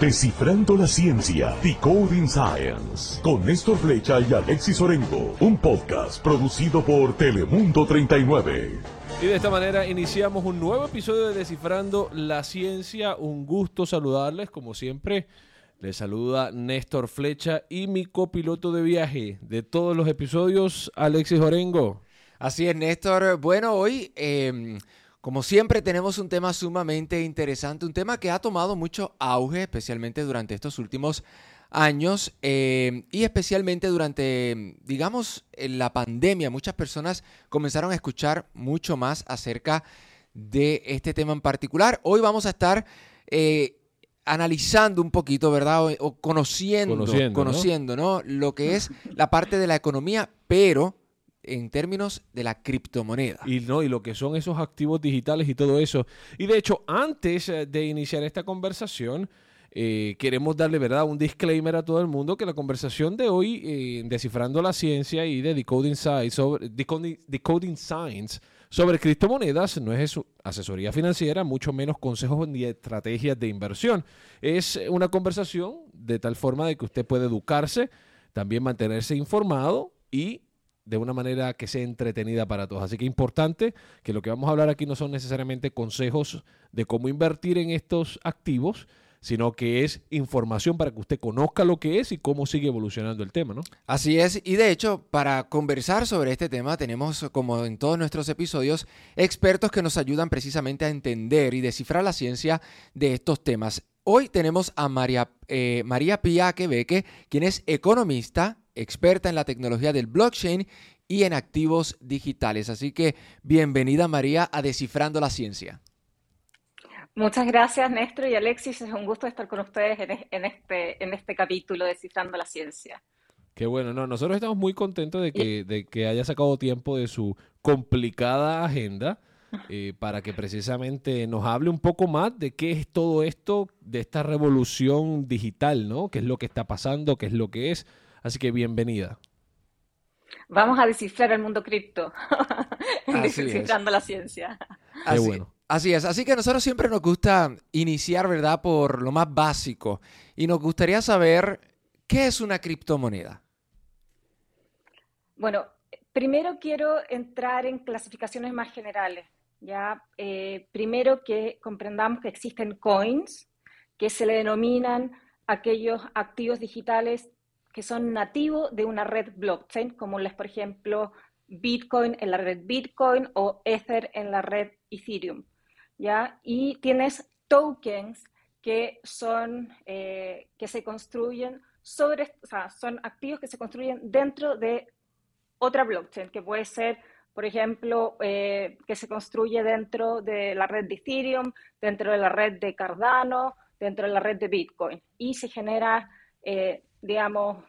Descifrando la ciencia, Decoding Science, con Néstor Flecha y Alexis Orengo, un podcast producido por Telemundo 39. Y de esta manera iniciamos un nuevo episodio de Descifrando la Ciencia. Un gusto saludarles, como siempre. Les saluda Néstor Flecha y mi copiloto de viaje de todos los episodios, Alexis Orengo. Así es, Néstor. Bueno, hoy, em, como siempre, tenemos un tema sumamente interesante, un tema que ha tomado mucho auge, especialmente durante estos últimos años em, y especialmente durante, digamos, la pandemia. Muchas personas comenzaron a escuchar mucho más acerca de este tema en particular. Hoy vamos a estar eh, analizando un poquito, ¿verdad? O, conociendo, conociendo, conociendo ¿no? Lo que es la parte de la economía, pero en términos de la criptomoneda. Y no, y lo que son esos activos digitales y todo eso. Y de hecho, antes eh, de iniciar esta conversación, eh, queremos darle verdad un disclaimer a todo el mundo que la conversación de hoy, eh, descifrando la ciencia y de decoding science, sobre, decoding, science sobre criptomonedas, no es asesoría financiera, mucho menos consejos ni estrategias de inversión. Es una conversación de tal forma de que usted puede educarse, también mantenerse informado y de una manera que sea entretenida para todos. Así que importante que lo que vamos a hablar aquí no son necesariamente consejos de cómo invertir en estos activos, sino que es información para que usted conozca lo que es y cómo sigue evolucionando el tema, ¿no? Así es, y de hecho, para conversar sobre este tema tenemos, como en todos nuestros episodios, expertos que nos ayudan precisamente a entender y descifrar la ciencia de estos temas. Hoy tenemos a María, eh, María Pía Quebeque, quien es economista, experta en la tecnología del blockchain y en activos digitales. Así que bienvenida María a Descifrando la Ciencia. Muchas gracias Néstor y Alexis, es un gusto estar con ustedes en, este, en este capítulo Descifrando la Ciencia. Qué bueno, no, nosotros estamos muy contentos de que, de que haya sacado tiempo de su complicada agenda eh, para que precisamente nos hable un poco más de qué es todo esto, de esta revolución digital, ¿no? ¿Qué es lo que está pasando? ¿Qué es lo que es? Así que bienvenida. Vamos a descifrar el mundo cripto, descifrando la ciencia. Así, bueno. así es, así que a nosotros siempre nos gusta iniciar, ¿verdad?, por lo más básico. Y nos gustaría saber qué es una criptomoneda. Bueno, primero quiero entrar en clasificaciones más generales. Ya, eh, primero que comprendamos que existen coins, que se le denominan aquellos activos digitales que son nativos de una red blockchain, como las, por ejemplo, Bitcoin en la red Bitcoin o Ether en la red Ethereum. ¿ya? Y tienes tokens que son, eh, que se construyen sobre, o sea, son activos que se construyen dentro de otra blockchain, que puede ser, por ejemplo, eh, que se construye dentro de la red de Ethereum, dentro de la red de Cardano, dentro de la red de Bitcoin. Y se genera eh, digamos,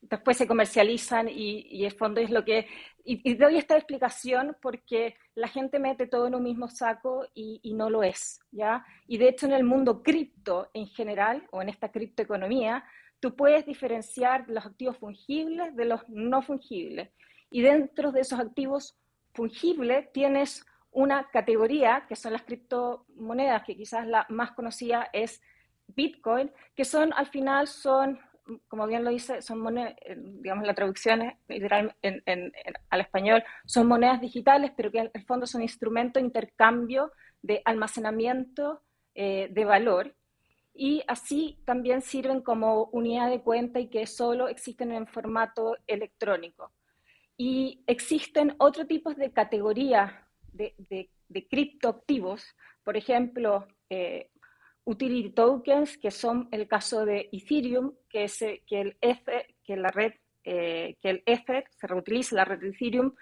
después se comercializan y, el fondo es lo que... Y, doy esta explicación porque la gente mete todo en un mismo saco y, no lo es, ¿ya? Y de hecho en el mundo cripto en general, o en esta criptoeconomía, tú puedes diferenciar los activos fungibles de los no fungibles. Y dentro de esos activos fungibles tienes una categoría, que son las criptomonedas, que quizás la más conocida es Bitcoin, que son al final son como bien lo dice, son monedas, digamos, la traducción es literal en, al español, son monedas digitales, pero que en el fondo son instrumentos de intercambio de almacenamiento eh, de valor. Y así también sirven como unidad de cuenta y que solo existen en formato electrónico. Y existen otros tipos de categorías de, de, criptoactivos, por ejemplo, eh, utility tokens, que son el caso de Ethereum, que, es, eh, que, el Ether, que la red, eh, que el Ether se reutiliza la red de Ethereum,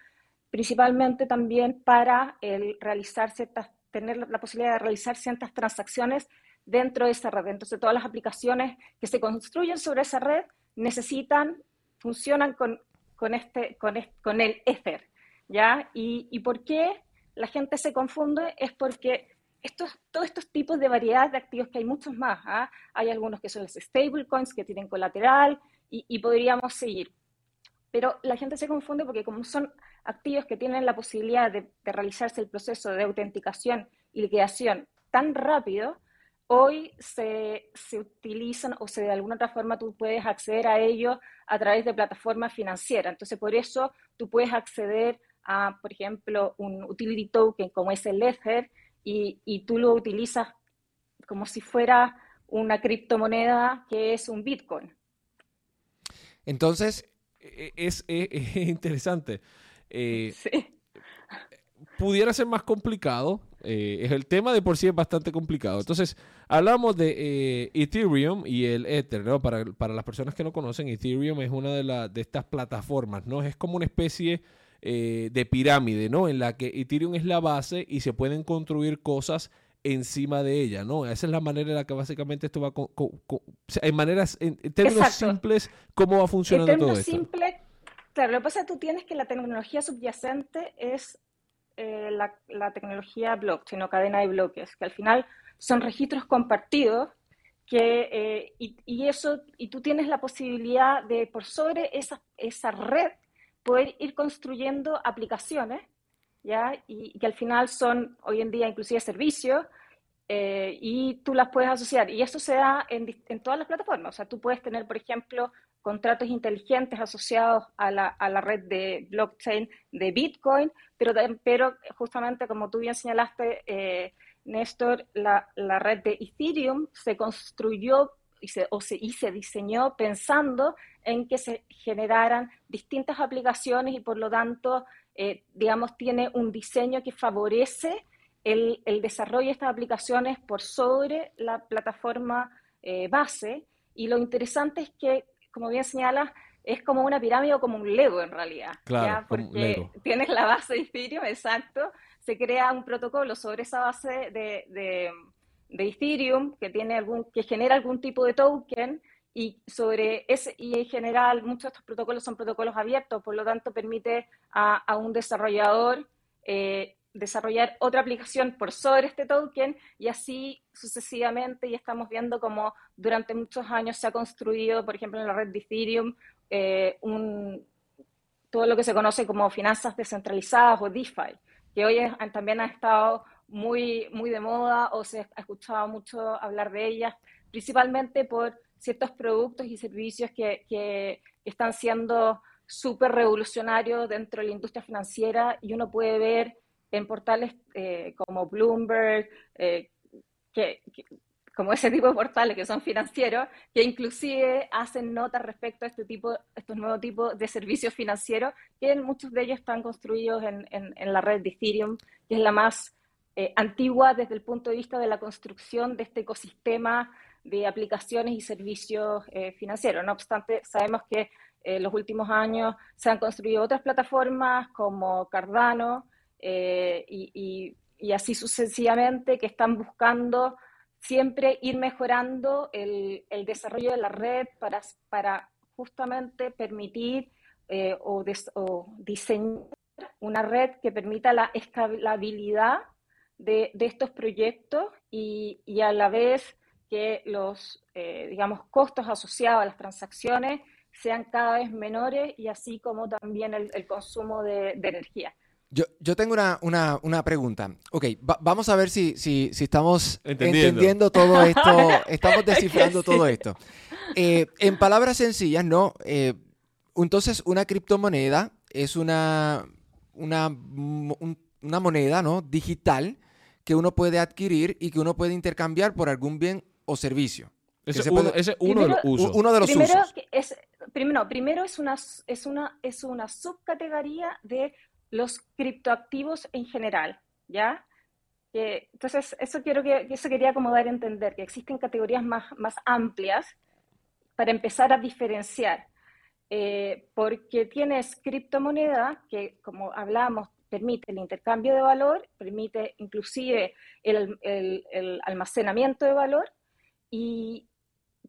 principalmente también para el realizar ciertas, tener la posibilidad de realizar ciertas transacciones dentro de esa red. Entonces, todas las aplicaciones que se construyen sobre esa red necesitan, funcionan con, con, este, con, con el Ether, ¿ya? Y, ¿Y por qué la gente se confunde? Es porque estos, todos estos tipos de variedad de activos, que hay muchos más, ¿ah? hay algunos que son los stablecoins, que tienen colateral, y, podríamos seguir. Pero la gente se confunde porque como son activos que tienen la posibilidad de, realizarse el proceso de autenticación y liquidación tan rápido, hoy se, se, utilizan o se de alguna otra forma tú puedes acceder a ellos a través de plataformas financieras. Entonces, por eso tú puedes acceder a, por ejemplo, un utility token como es el Ether y, y tú lo utilizas como si fuera una criptomoneda que es un Bitcoin. Entonces, e, e, es, interesante. Eh, sí. Pudiera ser más complicado. Eh, el tema de por sí es bastante complicado. Entonces, hablamos de eh, Ethereum y el Ether, ¿no? Para, las personas que no conocen, Ethereum es una de, de estas plataformas, ¿no? Es como una especie de pirámide, ¿no? En la que Ethereum es la base y se pueden construir cosas encima de ella, ¿no? Esa es la manera en la que básicamente esto va con, en maneras, en, términos simples, ¿cómo va funcionando todo esto? Simple, claro, lo que pasa es que tú tienes que la tecnología subyacente es eh, la, tecnología blockchain o cadena de bloques, que al final son registros compartidos que, eh, y, eso, y tú tienes la posibilidad de, por sobre esa, esa red, poder ir construyendo aplicaciones ¿ya? Y, que al final son hoy en día inclusive servicios eh, y tú las puedes asociar. Y eso se da en, todas las plataformas. O sea, tú puedes tener, por ejemplo, contratos inteligentes asociados a la, a la red de blockchain de Bitcoin, pero, pero justamente como tú bien señalaste, eh, Néstor, la, la, red de Ethereum se construyó y se, o se, y se diseñó pensando en que se generaran distintas aplicaciones y por lo tanto eh, digamos, tiene un diseño que favorece el, desarrollo de estas aplicaciones por sobre la plataforma eh, base. Y lo interesante es que, como bien señalas, es como una pirámide o como un Lego en realidad. Claro, Porque tienes la base de Ethereum, exacto, se crea un protocolo sobre esa base de, de, de Ethereum que, tiene algún, que genera algún tipo de token y sobre ese, y en general muchos de estos protocolos son protocolos abiertos, por lo tanto permite a, un desarrollador eh, desarrollar otra aplicación por sobre este token y así sucesivamente y estamos viendo como durante muchos años se ha construido, por ejemplo, en la red de Ethereum, eh, un, todo lo que se conoce como finanzas descentralizadas o DeFi, que hoy también ha estado muy, muy de moda o se ha escuchado mucho hablar de ellas, principalmente por ciertos productos y servicios que, que están siendo súper revolucionarios dentro de la industria financiera y uno puede ver en portales eh, como Bloomberg, eh, que, como ese tipo de portales que son financieros, que inclusive hacen notas respecto a este tipo, estos nuevos tipos de servicios financieros, que muchos de ellos están construidos en, en, la red de Ethereum, que es la más eh, antigua desde el punto de vista de la construcción de este ecosistema de aplicaciones y servicios eh, financieros. No obstante, sabemos que en eh, los últimos años se han construido otras plataformas como Cardano y, así sucesivamente que están buscando siempre ir mejorando el, desarrollo de la red para justamente permitir o, diseñar una red que permita la escalabilidad de, estos proyectos y, y a la vez que los, eh, digamos, costos asociados a las transacciones sean cada vez menores y así como también el, consumo de, energía. Yo, yo, tengo una, una, una pregunta. Ok, vamos a ver si, si, si estamos entendiendo. todo esto, estamos descifrando todo esto. Eh, en palabras sencillas, ¿no? Eh, entonces, una criptomoneda es una, una, una moneda, ¿no? Digital que uno puede adquirir y que uno puede intercambiar por algún bien o servicio. Ese, es uno, de los usos. Uno de los primero, usos. Es, primero, primero es, una, es, una, es una subcategoría de los criptoactivos en general, ¿ya? entonces, eso, quiero que, eso quería como dar a entender, que existen categorías más, más amplias para empezar a diferenciar. Eh, porque tienes criptomoneda, que como hablamos, permite el intercambio de valor, permite inclusive el, el, el almacenamiento de valor, y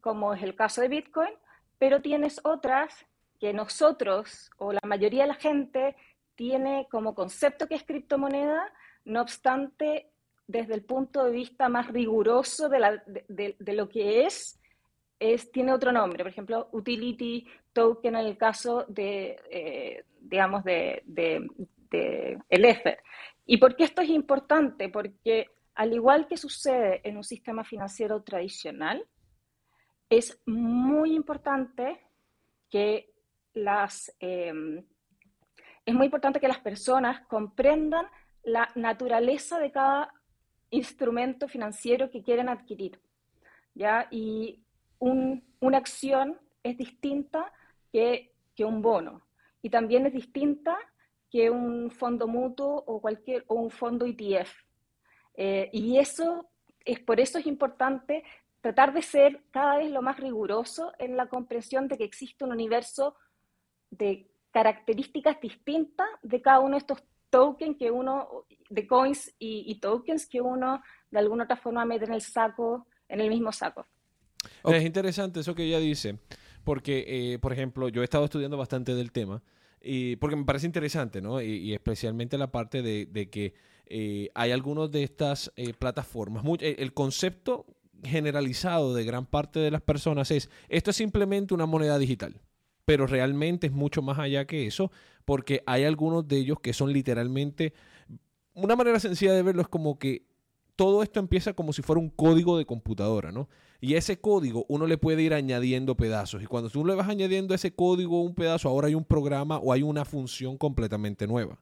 como es el caso de Bitcoin, pero tienes otras que nosotros o la mayoría de la gente tiene como concepto que es criptomoneda, no obstante, desde el punto de vista más riguroso de, la, de, de, lo que es, es, tiene otro nombre. Por ejemplo, utility token en el caso de, eh, digamos, de, el Ether. ¿Y por qué esto es importante? Porque al igual que sucede en un sistema financiero tradicional, es muy importante que las, em, es muy importante que las personas comprendan la naturaleza de cada instrumento financiero que quieren adquirir. ¿ya? Y una acción es distinta que, que, un bono y también es distinta que un fondo mutuo o, cualquier, o un fondo ETF. Eh, y eso es por eso es importante tratar de ser cada vez lo más riguroso en la comprensión de que existe un universo de características distintas de cada uno de estos tokens que uno, de coins y, tokens que uno de alguna otra forma mete en el saco, en el mismo saco. Es interesante eso que ella dice, porque, eh, por ejemplo, yo he estado estudiando bastante del tema, y porque me parece interesante, ¿no? Y, especialmente la parte de, que eh, hay algunas de estas eh, plataformas. el concepto generalizado de gran parte de las personas es, esto es simplemente una moneda digital pero realmente es mucho más allá que eso, porque hay algunos de ellos que son literalmente, una manera sencilla de verlo es como que todo esto empieza como si fuera un código de computadora, ¿no? Y ese código uno le puede ir añadiendo pedazos. Y cuando tú le vas añadiendo ese código un pedazo, ahora hay un programa o hay una función completamente nueva.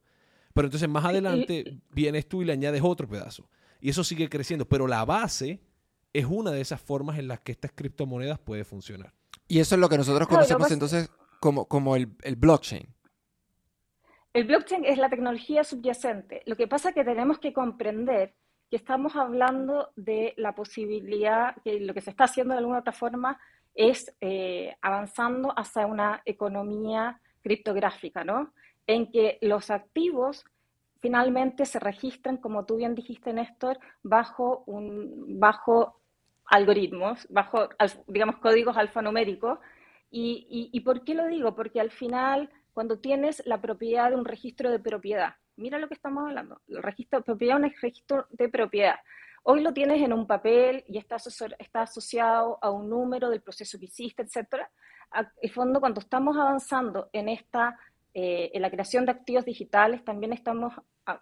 Pero entonces más adelante vienes tú y le añades otro pedazo. Y eso sigue creciendo. Pero la base es una de esas formas en las que estas criptomonedas puede funcionar. Y eso es lo que nosotros conocemos entonces como, como el, el, blockchain. El blockchain es la tecnología subyacente. Lo que pasa es que tenemos que comprender que estamos hablando de la posibilidad, que lo que se está haciendo de alguna otra forma es eh, avanzando hacia una economía criptográfica, ¿no? En que los activos finalmente se registran, como tú bien dijiste, Néstor, bajo, un, bajo algoritmos, bajo, digamos, códigos alfanuméricos. Y, y, por qué lo digo? Porque al final, cuando tienes la propiedad de un registro de propiedad, mira lo que estamos hablando, el registro de propiedad es un registro de propiedad. Hoy lo tienes en un papel y está, está asociado a un número del proceso que hiciste, etc. En fondo, cuando estamos avanzando en esta, eh, en la creación de activos digitales, también estamos,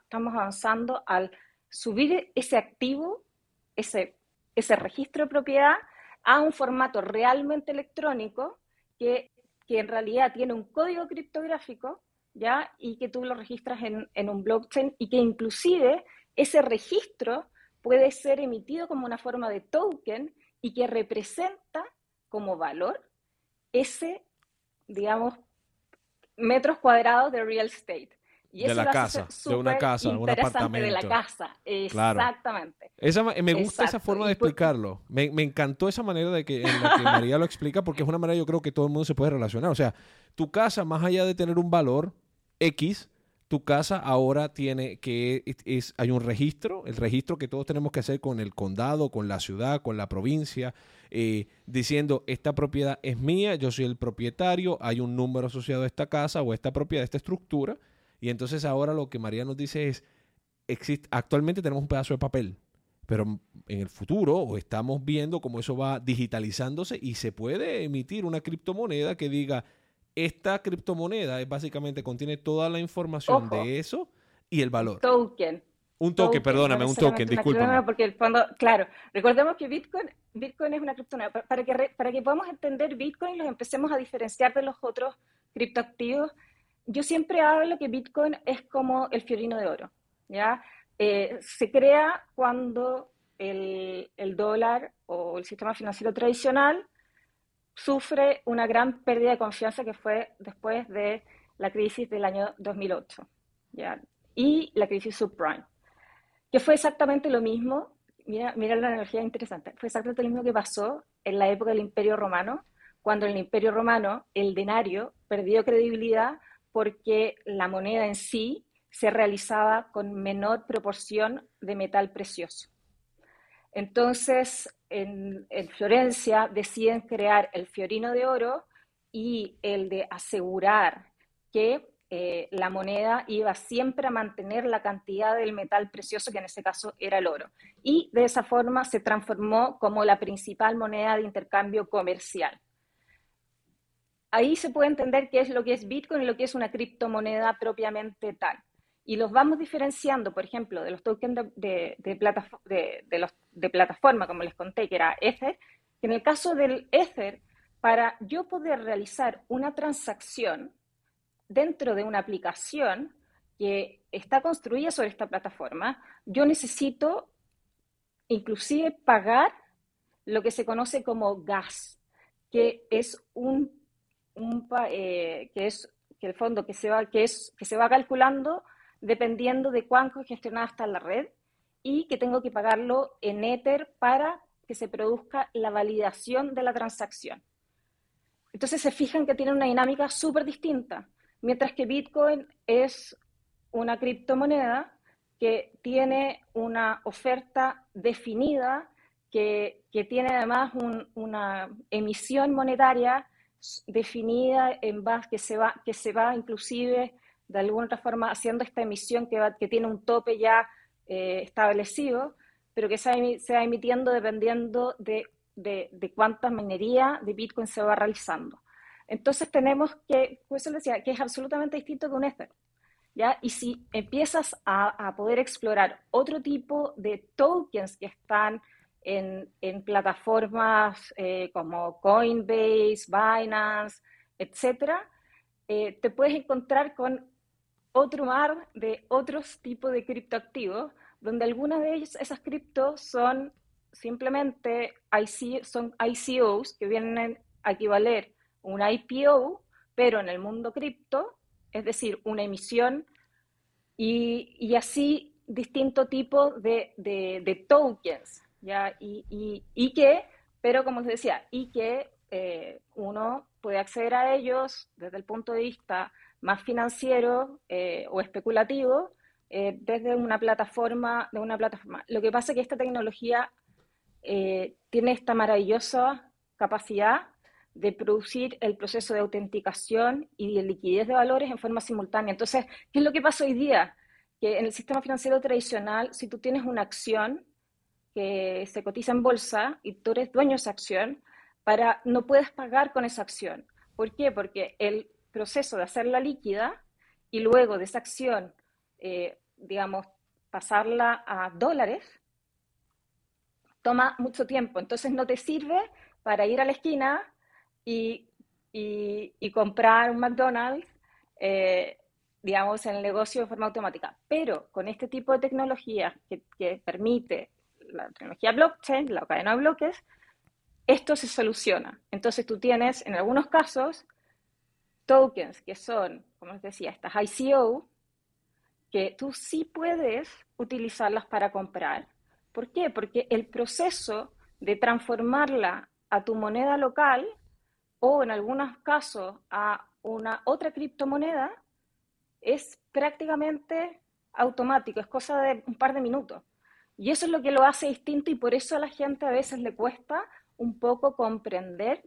estamos avanzando al subir ese activo, ese ese registro de propiedad a un formato realmente electrónico que, en realidad tiene un código criptográfico, ¿ya? Y que tú lo registras en, en un blockchain y que inclusive ese registro puede ser emitido como una forma de token y que representa como valor ese, digamos, metros cuadrados de real estate de la casa, de una casa, de un apartamento. De la casa, exactamente. Esa, me gusta esa forma de explicarlo. Me, me, encantó esa manera de que, en la que María lo explica, porque es una manera yo creo que todo el mundo se puede relacionar. O sea, tu casa, más allá de tener un valor X, tu casa ahora tiene que es, hay un registro, el registro que todos tenemos que hacer con el condado, con la ciudad, con la provincia, eh, diciendo esta propiedad es mía, yo soy el propietario, hay un número asociado a esta casa o a esta propiedad, a esta estructura, y entonces ahora lo que María nos dice es, existe, actualmente tenemos un pedazo de papel, pero en el futuro estamos viendo cómo eso va digitalizándose y se puede emitir una criptomoneda que diga, esta criptomoneda es básicamente contiene toda la información de eso y el valor. Token. Un token, perdóname, un token, disculpa. Porque el fondo, claro, recordemos que Bitcoin, Bitcoin es una criptomoneda. Para que, para que podamos entender Bitcoin, los empecemos a diferenciar de los otros criptoactivos yo siempre hablo que Bitcoin es como el fiorino de oro, ¿ya? Eh, se crea cuando el, el, dólar o el sistema financiero tradicional sufre una gran pérdida de confianza que fue después de la crisis del año 2008 ¿ya? y la crisis subprime, que fue exactamente lo mismo, mira, mira la energía interesante, fue exactamente lo mismo que pasó en la época del Imperio Romano, cuando en el Imperio Romano el denario perdió credibilidad porque la moneda en sí se realizaba con menor proporción de metal precioso. Entonces, en, Florencia deciden crear el fiorino de oro y el de asegurar que eh, la moneda iba siempre a mantener la cantidad del metal precioso, que en ese caso era el oro. Y de esa forma se transformó como la principal moneda de intercambio comercial ahí se puede entender qué es lo que es Bitcoin y lo que es una criptomoneda propiamente tal. y los vamos diferenciando, por ejemplo, de los tokens de, de, plataforma, como les conté, que era Ether, en el caso del Ether, para yo poder realizar una transacción dentro de una aplicación que está construida sobre esta plataforma, yo necesito inclusive pagar lo que se conoce como gas, que es un, eh, que es que el fondo que se va que es que se va calculando dependiendo de cuánto gestionada está la red y que tengo que pagarlo en Ether para que se produzca la validación de la transacción. Entonces se fijan que tiene una dinámica súper distinta, mientras que Bitcoin es una criptomoneda que tiene una oferta definida, que, tiene además una emisión monetaria definida en base que se va, que se va inclusive de alguna otra forma haciendo esta emisión que, tiene un tope ya eh, establecido, pero que se va, emitiendo dependiendo de, de, de cuánta minería de Bitcoin se va realizando. Entonces tenemos que, pues eso decía, que es absolutamente distinto un Ether. ¿ya? Y si empiezas a, a poder explorar otro tipo de tokens que están en, plataformas eh, como Coinbase, Binance, etcétera, eh, te puedes encontrar con otro mar de otros tipos de criptoactivos, donde algunas de ellas, esas criptos son simplemente IC, son ICOs que vienen a equivaler un IPO, pero en el mundo cripto, es decir, una emisión y, así distinto tipo de tokens, ¿ya? Y, y, y, que, pero como se decía, y que eh, uno puede acceder a ellos desde el punto de vista más financiero eh, o especulativo eh, desde una plataforma, de una plataforma. Lo que pasa es que esta tecnología eh, tiene esta maravillosa capacidad de producir el proceso de autenticación y de liquidez de valores en forma simultánea. Entonces, ¿qué es lo que pasa hoy día? Que en el sistema financiero tradicional, si tú tienes una acción se cotiza en bolsa y tú eres dueño de esa acción, para, no puedes pagar con esa acción. ¿Por qué? Porque el proceso de hacerla líquida y luego de esa acción, eh, digamos, pasarla a dólares, toma mucho tiempo. Entonces no te sirve para ir a la esquina y, comprar un McDonald's, eh, digamos, en el negocio de forma automática. Pero con este tipo de tecnología que permite la tecnología blockchain, la cadena de bloques, esto se soluciona. Entonces tú tienes, en algunos casos, tokens que son, como les decía, estas ICO, que tú sí puedes utilizarlas para comprar. ¿Por qué? Porque el proceso de transformarla a tu moneda local o en algunos casos a una otra criptomoneda es prácticamente automático, es cosa de un par de minutos. Y eso es lo que lo hace distinto y por eso a la gente a veces le cuesta un poco comprender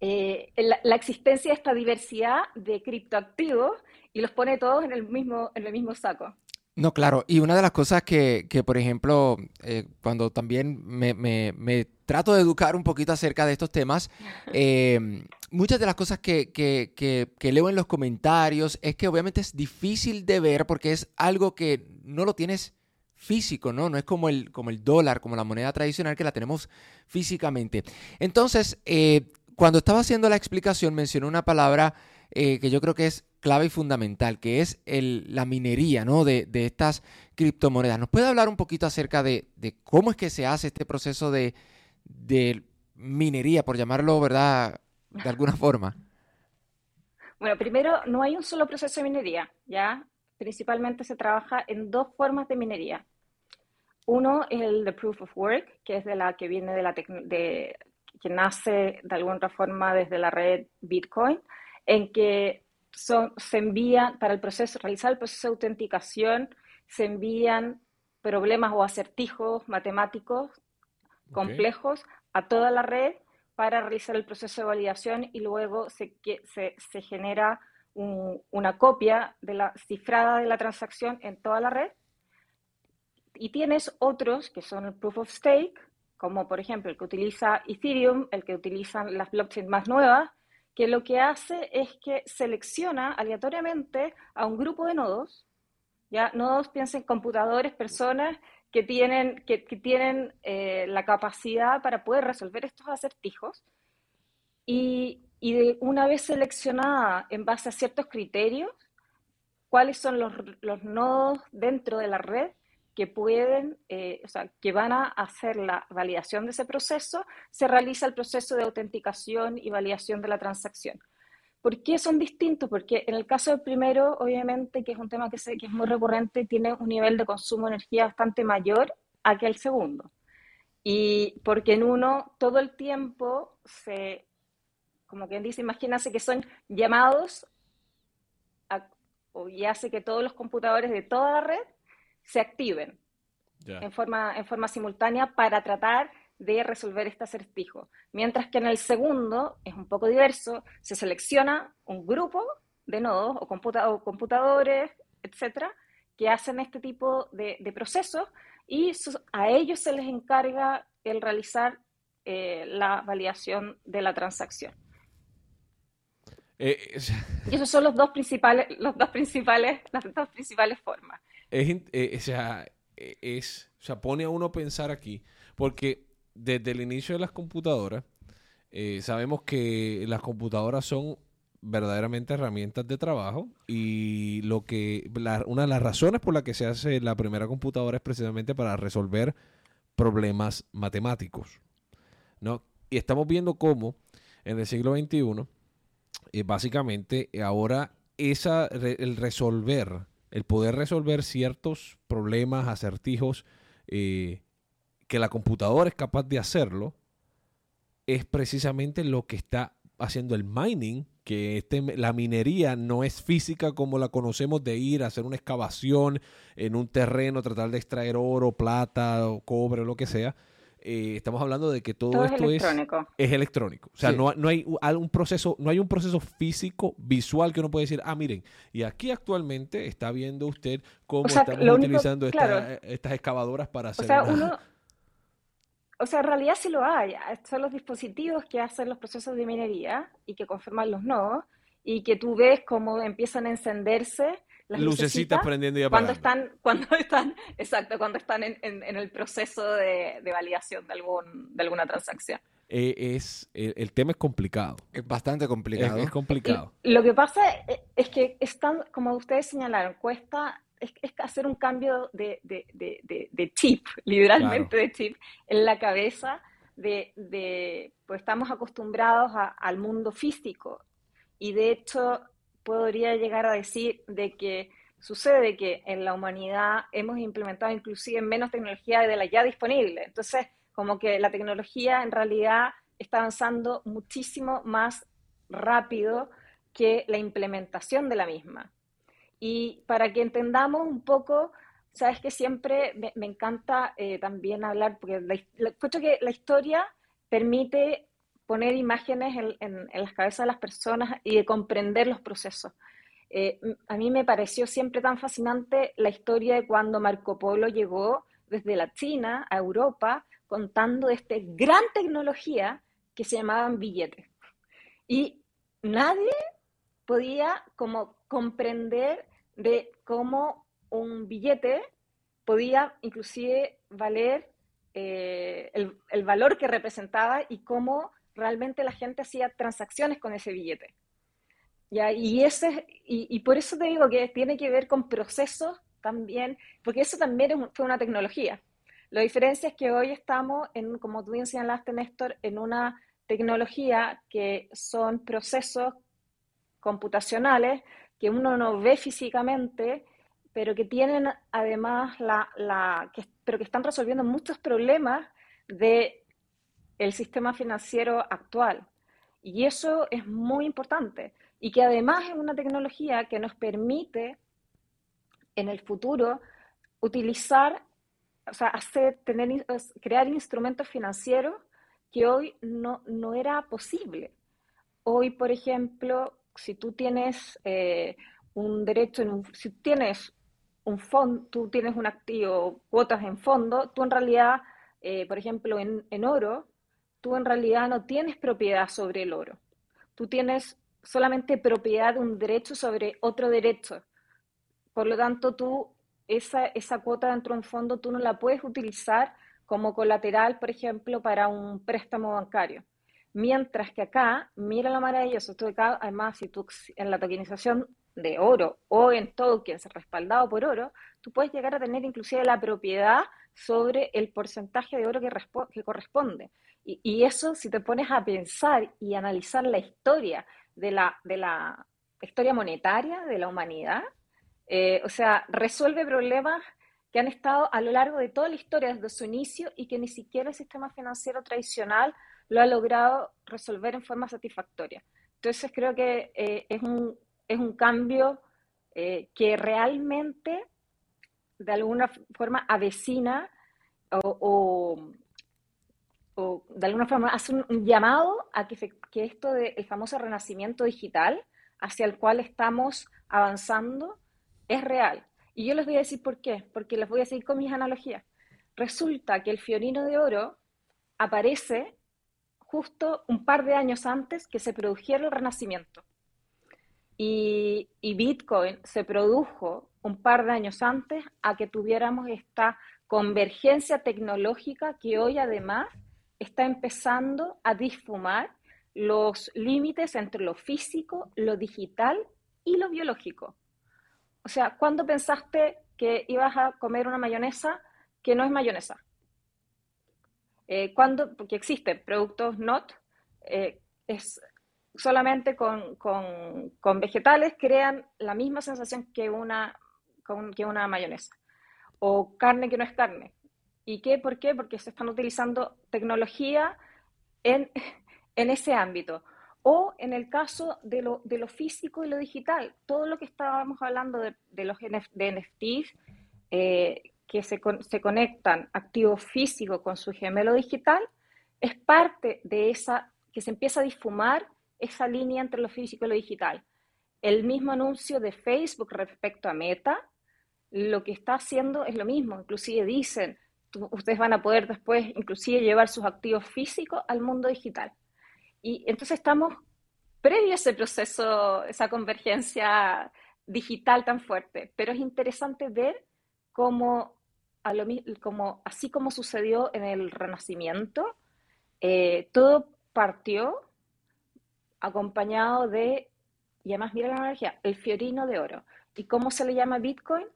eh, la, existencia de esta diversidad de criptoactivos y los pone todos en el mismo, en el mismo saco. No, claro. Y una de las cosas que, que por ejemplo, eh, cuando también me, me, trato de educar un poquito acerca de estos temas, eh, muchas de las cosas que, que, que, leo en los comentarios es que obviamente es difícil de ver porque es algo que no lo tienes físico, ¿no? No es como el, como el dólar, como la moneda tradicional que la tenemos físicamente. Entonces, eh, cuando estaba haciendo la explicación mencionó una palabra eh, que yo creo que es clave y fundamental, que es la minería ¿no? de, estas criptomonedas. ¿Nos puede hablar un poquito acerca de, cómo es que se hace este proceso de, minería, por llamarlo, ¿verdad? De alguna forma. Bueno, primero, no hay un solo proceso de minería, ¿ya? Principalmente se trabaja en dos formas de minería. Uno es el de proof of work, que es de la que viene de la de, que nace de alguna forma desde la red Bitcoin, en que son, se envían, para el proceso, realizar el proceso de autenticación, se envían problemas o acertijos matemáticos complejos a toda la red para realizar el proceso de validación y luego se, se, se genera una copia de la cifrada de la transacción en toda la red. Y tienes otros que son el proof of stake, como por ejemplo el que utiliza Ethereum, el que utilizan las blockchains más nuevas, que lo que hace es que selecciona aleatoriamente a un grupo de nodos ¿ya? Nodos piensen computadores, personas que tienen, que, tienen eh, la capacidad para poder resolver estos acertijos y, y de una vez seleccionada en base a ciertos criterios, cuáles son los, los nodos dentro de la red que pueden, eh, o sea, que van a hacer la validación de ese proceso, se realiza el proceso de autenticación y validación de la transacción. ¿Por qué son distintos? Porque en el caso del primero, obviamente, que es un tema que, sé, que es muy recurrente, tiene un nivel de consumo de energía bastante mayor a que el segundo. Y porque en uno todo el tiempo se, como quien dice, imagínase que son llamados y hace que todos los computadores de toda la red se activen en, forma, en forma simultánea para tratar de resolver este acertijo. Mientras que en el segundo es un poco diverso, se selecciona un grupo de nodos o, computadores, etcétera, que hacen este tipo de, procesos y a ellos se les encarga el realizar eh, la validación de la transacción. Eh, y esos son los dos principales, los dos principales, las dos principales formas. Es, eh, o, sea, eh, es, o sea, pone a uno a pensar aquí, porque desde el inicio de las computadoras, sabemos que las computadoras son verdaderamente herramientas de trabajo y lo que una de las razones por las que se hace la primera computadora es precisamente para resolver problemas matemáticos, ¿no? Y estamos viendo cómo en el siglo XXI eh, básicamente eh, ahora el resolver, el poder resolver ciertos problemas, acertijos, eh, que la computadora es capaz de hacerlo, es precisamente lo que está haciendo el mining, que este, la minería no es física como la conocemos de ir a hacer una excavación en un terreno, tratar de extraer oro, plata, o cobre, lo que sea, eh, estamos hablando de que todo, esto es electrónico. Es, electrónico. O sea, no, hay un proceso, no hay un proceso físico, visual que uno puede decir, ah, miren, y aquí actualmente está viendo usted cómo estamos utilizando estas excavadoras para hacer. O sea, uno, o sea, en realidad sí lo hay. Son los dispositivos que hacen los procesos de minería y que confirman los nodos y que tú ves cómo empiezan a encenderse las lucecitas, prendiendo y apagando. Cuando están, cuando están, exacto, cuando están en, en, el proceso de, de, validación de, algún, de alguna transacción. Eh, es, el, tema es complicado. Es bastante complicado. Es, complicado. lo que pasa es, que están, como ustedes señalaron, cuesta es, hacer un cambio de, de, de, de chip, literalmente de chip, en la cabeza de, pues estamos acostumbrados al mundo físico y de hecho podría llegar a decir de que sucede que en la humanidad hemos implementado inclusive menos tecnología de la ya disponible. Entonces, como que la tecnología en realidad está avanzando muchísimo más rápido que la implementación de la misma. Y para que entendamos un poco, sabes que siempre me, encanta eh, también hablar, porque la, que la historia permite poner imágenes en, las cabezas de las personas y de comprender los procesos. Eh, a mí me pareció siempre tan fascinante la historia de cuando Marco Polo llegó desde la China a Europa contando de esta gran tecnología que se llamaban billetes. Y nadie podía como comprender de cómo un billete podía inclusive valer eh, el, el, valor que representaba y cómo realmente la gente hacía transacciones con ese billete. Y, ese, y, por eso te digo que tiene que ver con procesos también, porque eso también fue una tecnología. La diferencia es que hoy estamos, en, como tú bien señalaste, Néstor, en una tecnología que son procesos computacionales que uno no ve físicamente, pero que tienen además la, pero que están resolviendo muchos problemas de el sistema financiero actual. Y eso es muy importante. Y que además es una tecnología que nos permite en el futuro utilizar, o sea, hacer, tener, crear instrumentos financieros que hoy no, no era posible. Hoy, por ejemplo, si tú tienes eh, un derecho, en un, si tienes un fondo, tú tienes un activo, cuotas en fondo, tú en realidad, eh, por ejemplo, en, en oro, tú en realidad no tienes propiedad sobre el oro. Tú tienes solamente propiedad de un derecho sobre otro derecho. Por lo tanto, tú esa, esa cuota dentro de un fondo tú no la puedes utilizar como colateral, por ejemplo, para un préstamo bancario. Mientras que acá, mira lo maravilloso, de acá, además, si tú en la tokenización de oro o en tokens respaldado por oro, tú puedes llegar a tener inclusive la propiedad sobre el porcentaje de oro que, corresponde. Y, y, eso, si te pones a pensar y analizar la historia de la, de la historia monetaria de la humanidad, eh, o sea, resuelve problemas que han estado a lo largo de toda la historia desde su inicio y que ni siquiera el sistema financiero tradicional lo ha logrado resolver en forma satisfactoria. Entonces creo que eh, es, un, es, un, cambio eh, que realmente de alguna forma avecina o, o, de alguna forma hace un, llamado a que, que esto del famoso renacimiento digital hacia el cual estamos avanzando es real. Y yo les voy a decir por qué, porque les voy a seguir con mis analogías. Resulta que el fiorino de oro aparece justo un par de años antes que se produjera el renacimiento. Y, y, Bitcoin se produjo un par de años antes a que tuviéramos esta convergencia tecnológica que hoy además está empezando a difumar los límites entre lo físico, lo digital y lo biológico. O sea, ¿cuándo pensaste que ibas a comer una mayonesa que no es mayonesa? Eh, ¿Cuándo? Porque existen productos NOT, eh, es solamente con, vegetales crean la misma sensación que una, que una mayonesa. O carne que no es carne. ¿Y qué? ¿Por qué? Porque se están utilizando tecnología en, en ese ámbito o en el caso de lo, de lo físico y lo digital, todo lo que estábamos hablando de, de los de NFTs, eh, que se, se, conectan activo físico con su gemelo digital, es parte de esa, que se empieza a difumar esa línea entre lo físico y lo digital. El mismo anuncio de Facebook respecto a Meta, lo que está haciendo es lo mismo, inclusive dicen, ustedes van a poder después inclusive llevar sus activos físicos al mundo digital. Y entonces estamos previo a ese proceso, esa convergencia digital tan fuerte, pero es interesante ver cómo, a lo, como, así como sucedió en el Renacimiento, eh, todo partió acompañado de, y además mira la energía, el fiorino de oro. ¿Y cómo se le llama Bitcoin?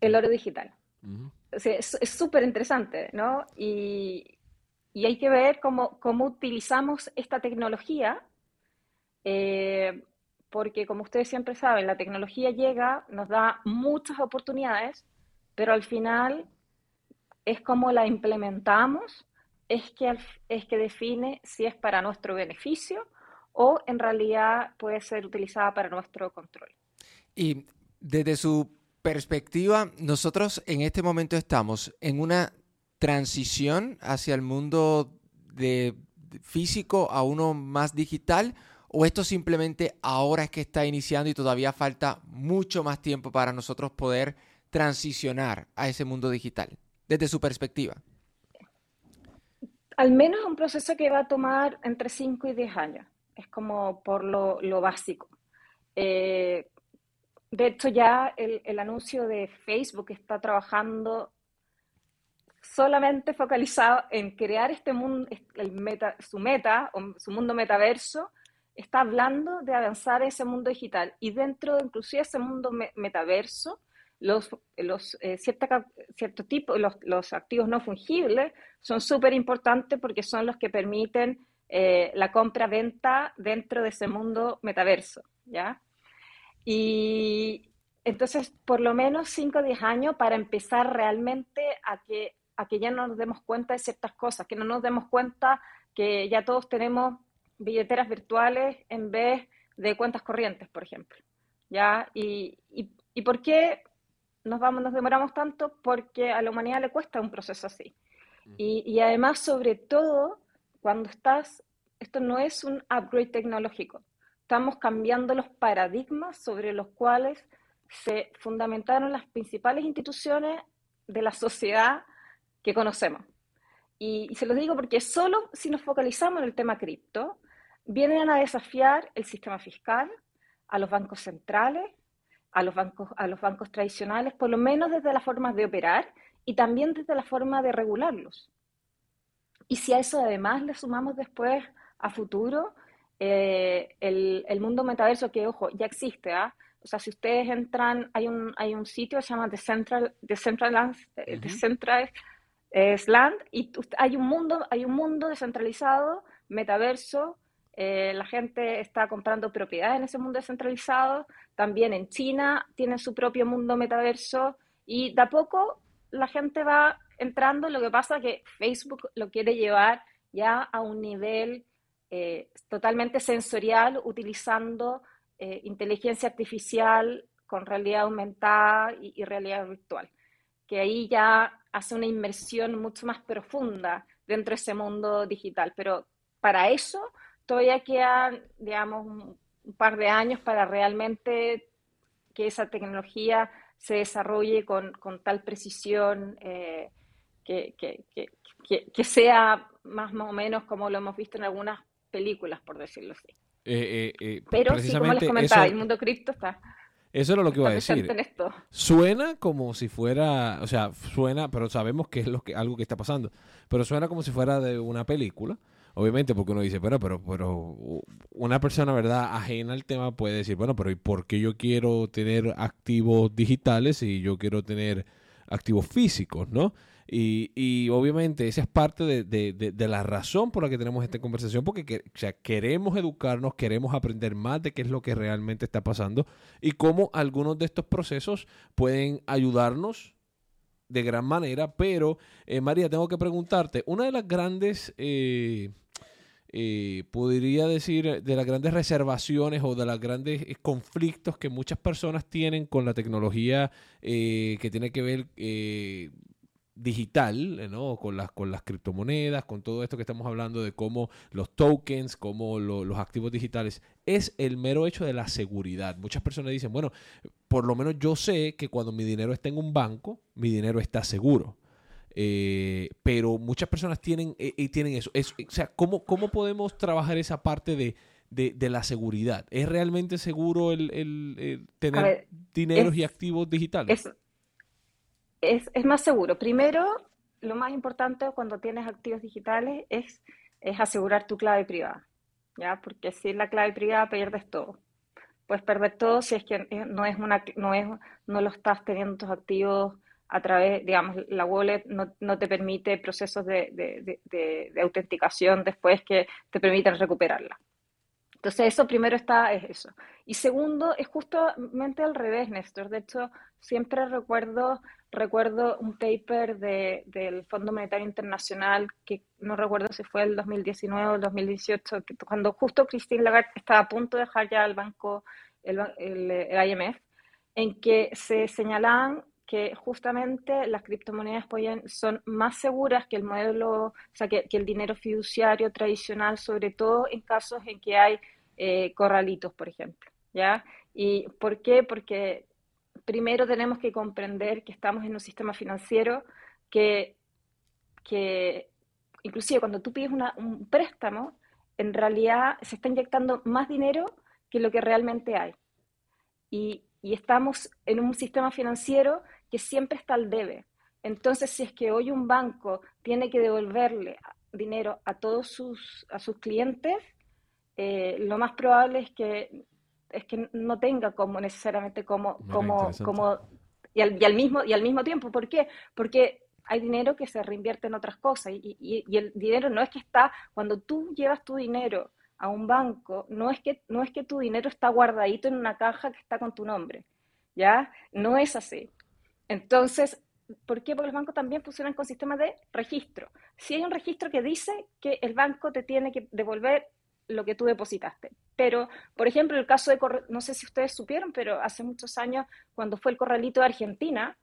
El oro digital. es súper interesante, ¿no? Y, y hay que ver cómo, cómo utilizamos esta tecnología, eh, porque como ustedes siempre saben, la tecnología llega, nos da muchas oportunidades, pero al final es como la implementamos, es que, es que define si es para nuestro beneficio o en realidad puede ser utilizada para nuestro control. Y desde su perspectiva, nosotros en este momento estamos en una transición hacia el mundo de físico a uno más digital? ¿O esto simplemente ahora es que está iniciando y todavía falta mucho más tiempo para nosotros poder transicionar a ese mundo digital, desde su perspectiva? Al menos un proceso que va a tomar entre 5 y 10 años. Es como por lo, básico. Eh, de hecho, ya el, anuncio de Facebook está trabajando solamente focalizado en crear este mundo, el meta, su meta, su mundo metaverso, está hablando de avanzar ese mundo digital. Y dentro de inclusive ese mundo metaverso, los, los eh, cierto tipo, los, los, activos no fungibles son súper importantes porque son los que permiten eh, la compra-venta dentro de ese mundo metaverso, ¿ya? Y entonces, por lo menos 5 o 10 años para empezar realmente a que a que ya no nos demos cuenta de ciertas cosas, que no nos demos cuenta que ya todos tenemos billeteras virtuales en vez de cuentas corrientes, por ejemplo. ¿Ya? ¿Y, y, por qué nos, vamos, nos demoramos tanto? Porque a la humanidad le cuesta un proceso así. Y, y además, sobre todo, cuando estás, esto no es un upgrade tecnológico, estamos cambiando los paradigmas sobre los cuales se fundamentaron las principales instituciones de la sociedad que conocemos. Y, se los digo porque solo si nos focalizamos en el tema cripto, vienen a desafiar el sistema fiscal, a los bancos centrales, a los bancos, a los bancos tradicionales, por lo menos desde las formas de operar y también desde la forma de regularlos. Y si a eso además le sumamos después a futuro eh, el, mundo metaverso, que ojo, ya existe, ¿ah? O sea, si ustedes entran, hay un, hay un sitio que se llama Decentral, Decentral, Decentral Land y hay un mundo, hay un mundo descentralizado, metaverso, eh, la gente está comprando propiedades en ese mundo descentralizado, también en China tienen su propio mundo metaverso y de a poco la gente va entrando, lo que pasa es que Facebook lo quiere llevar ya a un nivel eh, totalmente sensorial utilizando eh, inteligencia artificial con realidad aumentada y, realidad virtual, que ahí ya hace una inmersión mucho más profunda dentro de ese mundo digital. Pero para eso todavía quedan, digamos, un, par de años para realmente que esa tecnología se desarrolle con, tal precisión eh, que, que, sea más o menos como lo hemos visto en algunas películas, por decirlo así. Eh, eh, eh, Pero sí, como les comentaba, el mundo cripto está... Eso era lo que iba a decir. Suena como si fuera, o sea, suena, pero sabemos que es lo que, algo que está pasando. Pero suena como si fuera de una película. Obviamente, porque uno dice, pero, pero, pero, una persona, ¿verdad?, ajena al tema puede decir, bueno, pero ¿y por qué yo quiero tener activos digitales y yo quiero tener activos físicos, ¿no? Y, obviamente esa es parte de, de, de, la razón por la que tenemos esta conversación, porque queremos educarnos, queremos aprender más de qué es lo que realmente está pasando y cómo algunos de estos procesos pueden ayudarnos de gran manera. Pero, eh, María, tengo que preguntarte, una de las grandes... Eh, eh, podría decir, de las grandes reservaciones o de los grandes conflictos que muchas personas tienen con la tecnología que tiene que ver digital, ¿no? Con las, con las criptomonedas, con todo esto que estamos hablando de cómo los tokens, cómo los activos digitales, es el mero hecho de la seguridad. Muchas personas dicen, bueno, por lo menos yo sé que cuando mi dinero está en un banco, mi dinero está seguro. Eh, pero muchas personas tienen, eh, tienen eso. o sea, ¿cómo, ¿cómo podemos trabajar esa parte de, de, la seguridad? ¿Es realmente seguro el, tener dineros y activos digitales? es, es, más seguro. Primero, lo más importante cuando tienes activos digitales es, asegurar tu clave privada, ¿ya? Porque sin la clave privada pierdes todo. Puedes perder todo si es que eh, no es una no es no lo estás teniendo tus activos a través, digamos, la wallet no, no te permite procesos de, de, de, de, autenticación después que te permitan recuperarla. Entonces, eso primero está, es eso. Y segundo, es justamente al revés, Néstor. De hecho, siempre recuerdo, recuerdo un paper de, del Fondo Monetario Internacional, que no recuerdo si fue el 2019 o el 2018, que cuando justo Christine Lagarde estaba a punto de dejar ya el banco, el, el, IMF, en que se señalaban que justamente las criptomonedas son más seguras que el modelo, o sea, que, el dinero fiduciario tradicional, sobre todo en casos en que hay eh, corralitos, por ejemplo, ¿ya? ¿Y por qué? Porque primero tenemos que comprender que estamos en un sistema financiero que, que inclusive cuando tú pides un préstamo, en realidad se está inyectando más dinero que lo que realmente hay. Y, y estamos en un sistema financiero que siempre está al debe. Entonces, si es que hoy un banco tiene que devolverle dinero a todos sus, a sus clientes, eh, lo más probable es que, es que no tenga como necesariamente como, como, como y, al, y, al, mismo, y al mismo tiempo. ¿Por qué? Porque hay dinero que se reinvierte en otras cosas y, y, y, el dinero no es que está, cuando tú llevas tu dinero a un banco, no es, que, no es que tu dinero está guardadito en una caja que está con tu nombre, ¿ya? No es así. Entonces, ¿por qué? Porque los bancos también funcionan con sistemas de registro. Si hay un registro que dice que el banco te tiene que devolver lo que tú depositaste. Pero, por ejemplo, el caso de, no sé si ustedes supieron, pero hace muchos años, cuando fue el corralito de Argentina,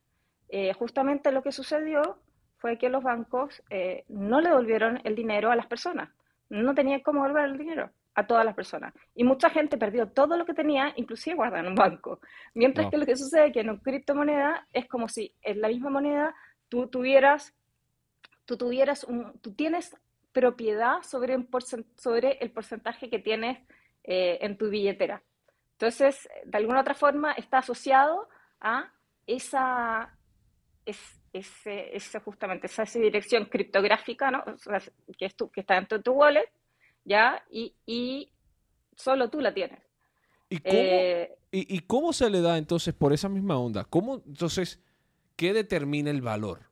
eh, justamente lo que sucedió fue que los bancos eh, no le devolvieron el dinero a las personas. No tenían cómo devolver el dinero a todas las personas. Y mucha gente perdió todo lo que tenía, inclusive guardado en un banco. Mientras que lo que sucede es que en una criptomoneda es como si en la misma moneda tú tuvieras, tú tuvieras un, tú tienes propiedad sobre, sobre el porcentaje que tienes eh, en tu billetera. Entonces, de alguna otra forma está asociado a esa, es, ese, justamente esa, dirección criptográfica, ¿no? que, es tu, que está dentro de tu wallet, ¿ya? Y, y solo tú la tienes. ¿Y cómo, eh, y, cómo, se le da entonces por esa misma onda? ¿Cómo entonces, qué determina el valor?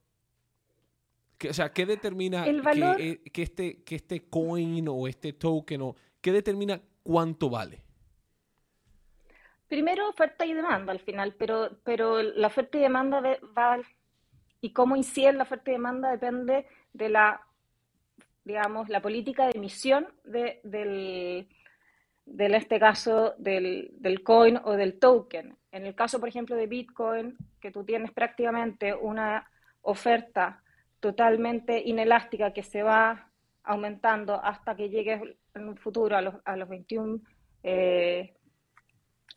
o sea, ¿qué determina que, que, este, que este coin o este token o qué determina cuánto vale? Primero oferta y demanda al final, pero, pero la oferta y demanda va y cómo incide la oferta y demanda depende de la, digamos, la política de emisión de, del, este caso, del, del coin o del token. En el caso, por ejemplo, de Bitcoin, que tú tienes prácticamente una oferta totalmente inelástica que se va aumentando hasta que llegues en un futuro a los, a los 21 eh,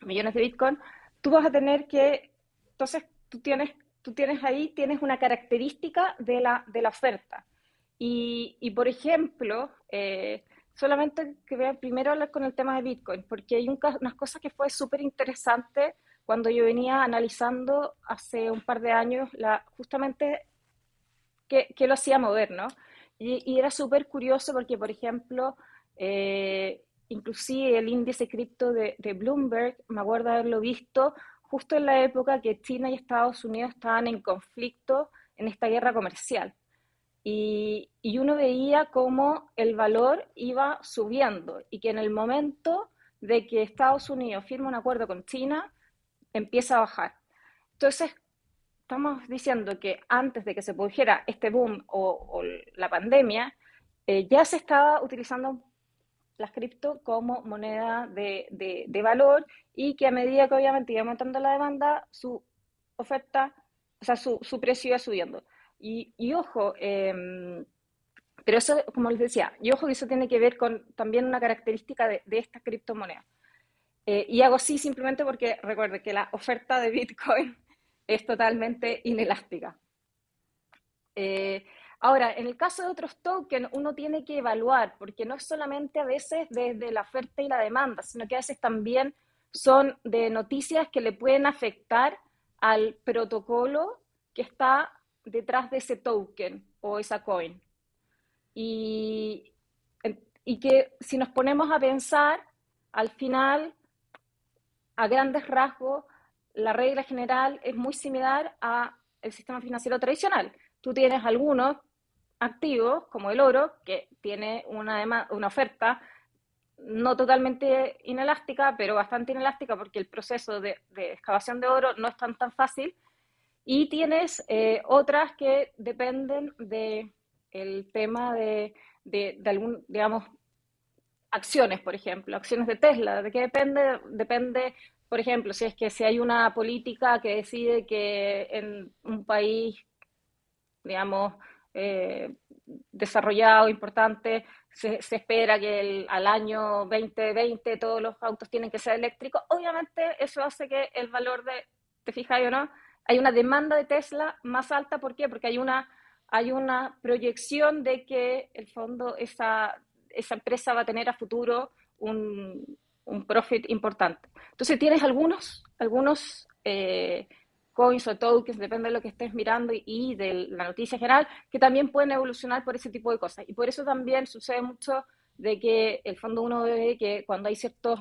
millones de Bitcoin, tú vas a tener que, entonces tú tienes, tú tienes ahí, tienes una característica de la, de la oferta. Y, y por ejemplo, eh, solamente que primero hablar con el tema de Bitcoin, porque hay un, unas cosas que fue súper interesante cuando yo venía analizando hace un par de años la, justamente qué, qué lo hacía mover, ¿no? Y, y era súper curioso porque, por ejemplo, eh, inclusive el índice cripto de, Bloomberg, me acuerdo haberlo visto justo en la época que China y Estados Unidos estaban en conflicto en esta guerra comercial. Y, uno veía cómo el valor iba subiendo y que en el momento de que Estados Unidos firma un acuerdo con China, empieza a bajar. Entonces, estamos diciendo que antes de que se produjera este boom o, la pandemia, eh, ya se estaba utilizando las cripto como moneda de, de, valor y que a medida que obviamente iba aumentando la demanda, su oferta, o sea, su, su precio iba subiendo. Y, y ojo, em, pero eso, como les decía, y ojo que eso tiene que ver con también una característica de, de esta criptomoneda. Eh, y hago así simplemente porque recuerde que la oferta de Bitcoin es totalmente inelástica. Eh, Ahora, en el caso de otros tokens, uno tiene que evaluar, porque no es solamente a veces desde la oferta y la demanda, sino que a veces también son de noticias que le pueden afectar al protocolo que está detrás de ese token o esa coin. Y, y que si nos ponemos a pensar, al final, a grandes rasgos, la regla general es muy similar al sistema financiero tradicional. Tú tienes algunos activos, como el oro, que tiene una, una oferta no totalmente inelástica, pero bastante inelástica porque el proceso de, excavación de oro no es tan, tan fácil. Y tienes eh, otras que dependen del el tema de, de, algún, digamos, acciones, por ejemplo, acciones de Tesla. ¿De qué depende? Depende, por ejemplo, si es que si hay una política que decide que en un país, digamos, eh, desarrollado, importante. Se, espera que al año 2020 todos los autos tienen que ser eléctricos. Obviamente eso hace que el valor de, ¿te fijas o no? Hay una demanda de Tesla más alta. ¿Por qué? Porque hay una, hay una proyección de que el fondo, esa, esa empresa va a tener a futuro un, un profit importante. Entonces tienes algunos, algunos eh, coins o tokens, depende de lo que estés mirando y, de la noticia general, que también pueden evolucionar por ese tipo de cosas. Y por eso también sucede mucho de que el fondo uno ve que cuando hay ciertos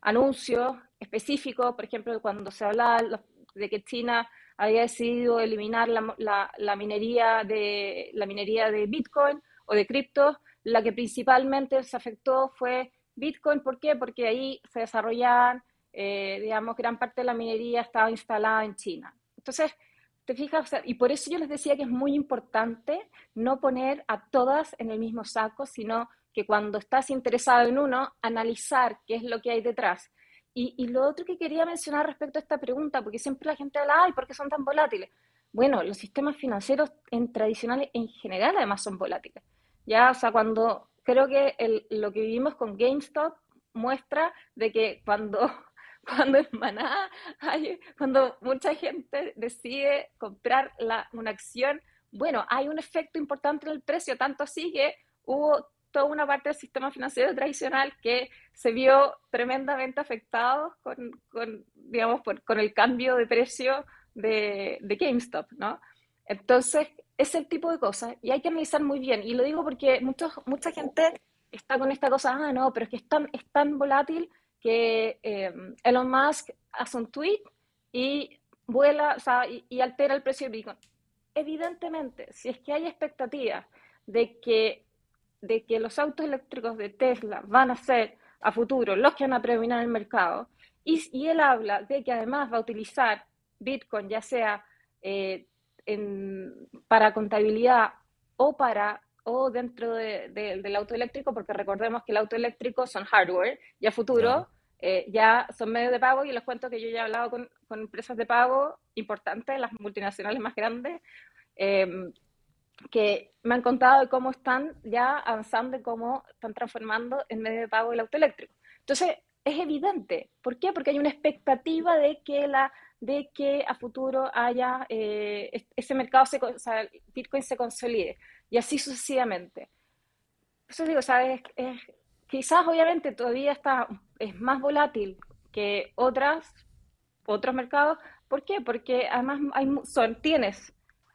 anuncios específicos, por ejemplo, cuando se habla de que China había decidido eliminar la, minería de, la minería de Bitcoin o de criptos, la que principalmente se afectó fue Bitcoin. ¿Por qué? Porque ahí se desarrollaban eh, digamos, gran parte de la minería estaba instalada en China. Entonces, te fijas, y por eso yo les decía que es muy importante no poner a todas en el mismo saco, sino que cuando estás interesado en uno, analizar qué es lo que hay detrás. Y, lo otro que quería mencionar respecto a esta pregunta, porque siempre la gente habla, ay, ¿por qué son tan volátiles? Bueno, los sistemas financieros en tradicionales en general además son volátiles. Ya, o sea, cuando creo que lo que vivimos con GameStop muestra de que cuando cuando en Maná, hay, cuando mucha gente decide comprar la, una acción, bueno, hay un efecto importante en el precio, tanto así que hubo toda una parte del sistema financiero tradicional que se vio tremendamente afectado con, con digamos, con el cambio de precio de, de GameStop, ¿no? Entonces, es el tipo de cosas y hay que analizar muy bien. Y lo digo porque muchos, mucha gente está con esta cosa, ah, no, pero es que es tan, es tan volátil que eh, Elon Musk hace un tweet y vuela, o sea, y, altera el precio de Bitcoin. Evidentemente, si es que hay expectativas de que, de que los autos eléctricos de Tesla van a ser a futuro los que van a predominar el mercado, y, y él habla de que además va a utilizar Bitcoin, ya sea eh, para contabilidad o para o dentro del auto eléctrico, porque recordemos que el auto eléctrico son hardware y a futuro eh, ya son medios de pago y les cuento que yo ya he hablado con, empresas de pago importantes, las multinacionales más grandes, em, que me han contado de cómo están ya avanzando y cómo están transformando en medio de pago el auto eléctrico. Entonces, es evidente. ¿Por qué? Porque hay una expectativa de que la de que a futuro haya eh, ese mercado, se, o sea, Bitcoin se consolide y así sucesivamente. Eso digo, ¿sabes? quizás obviamente todavía está, es más volátil que otras, otros mercados. ¿Por qué? Porque además hay, son, tienes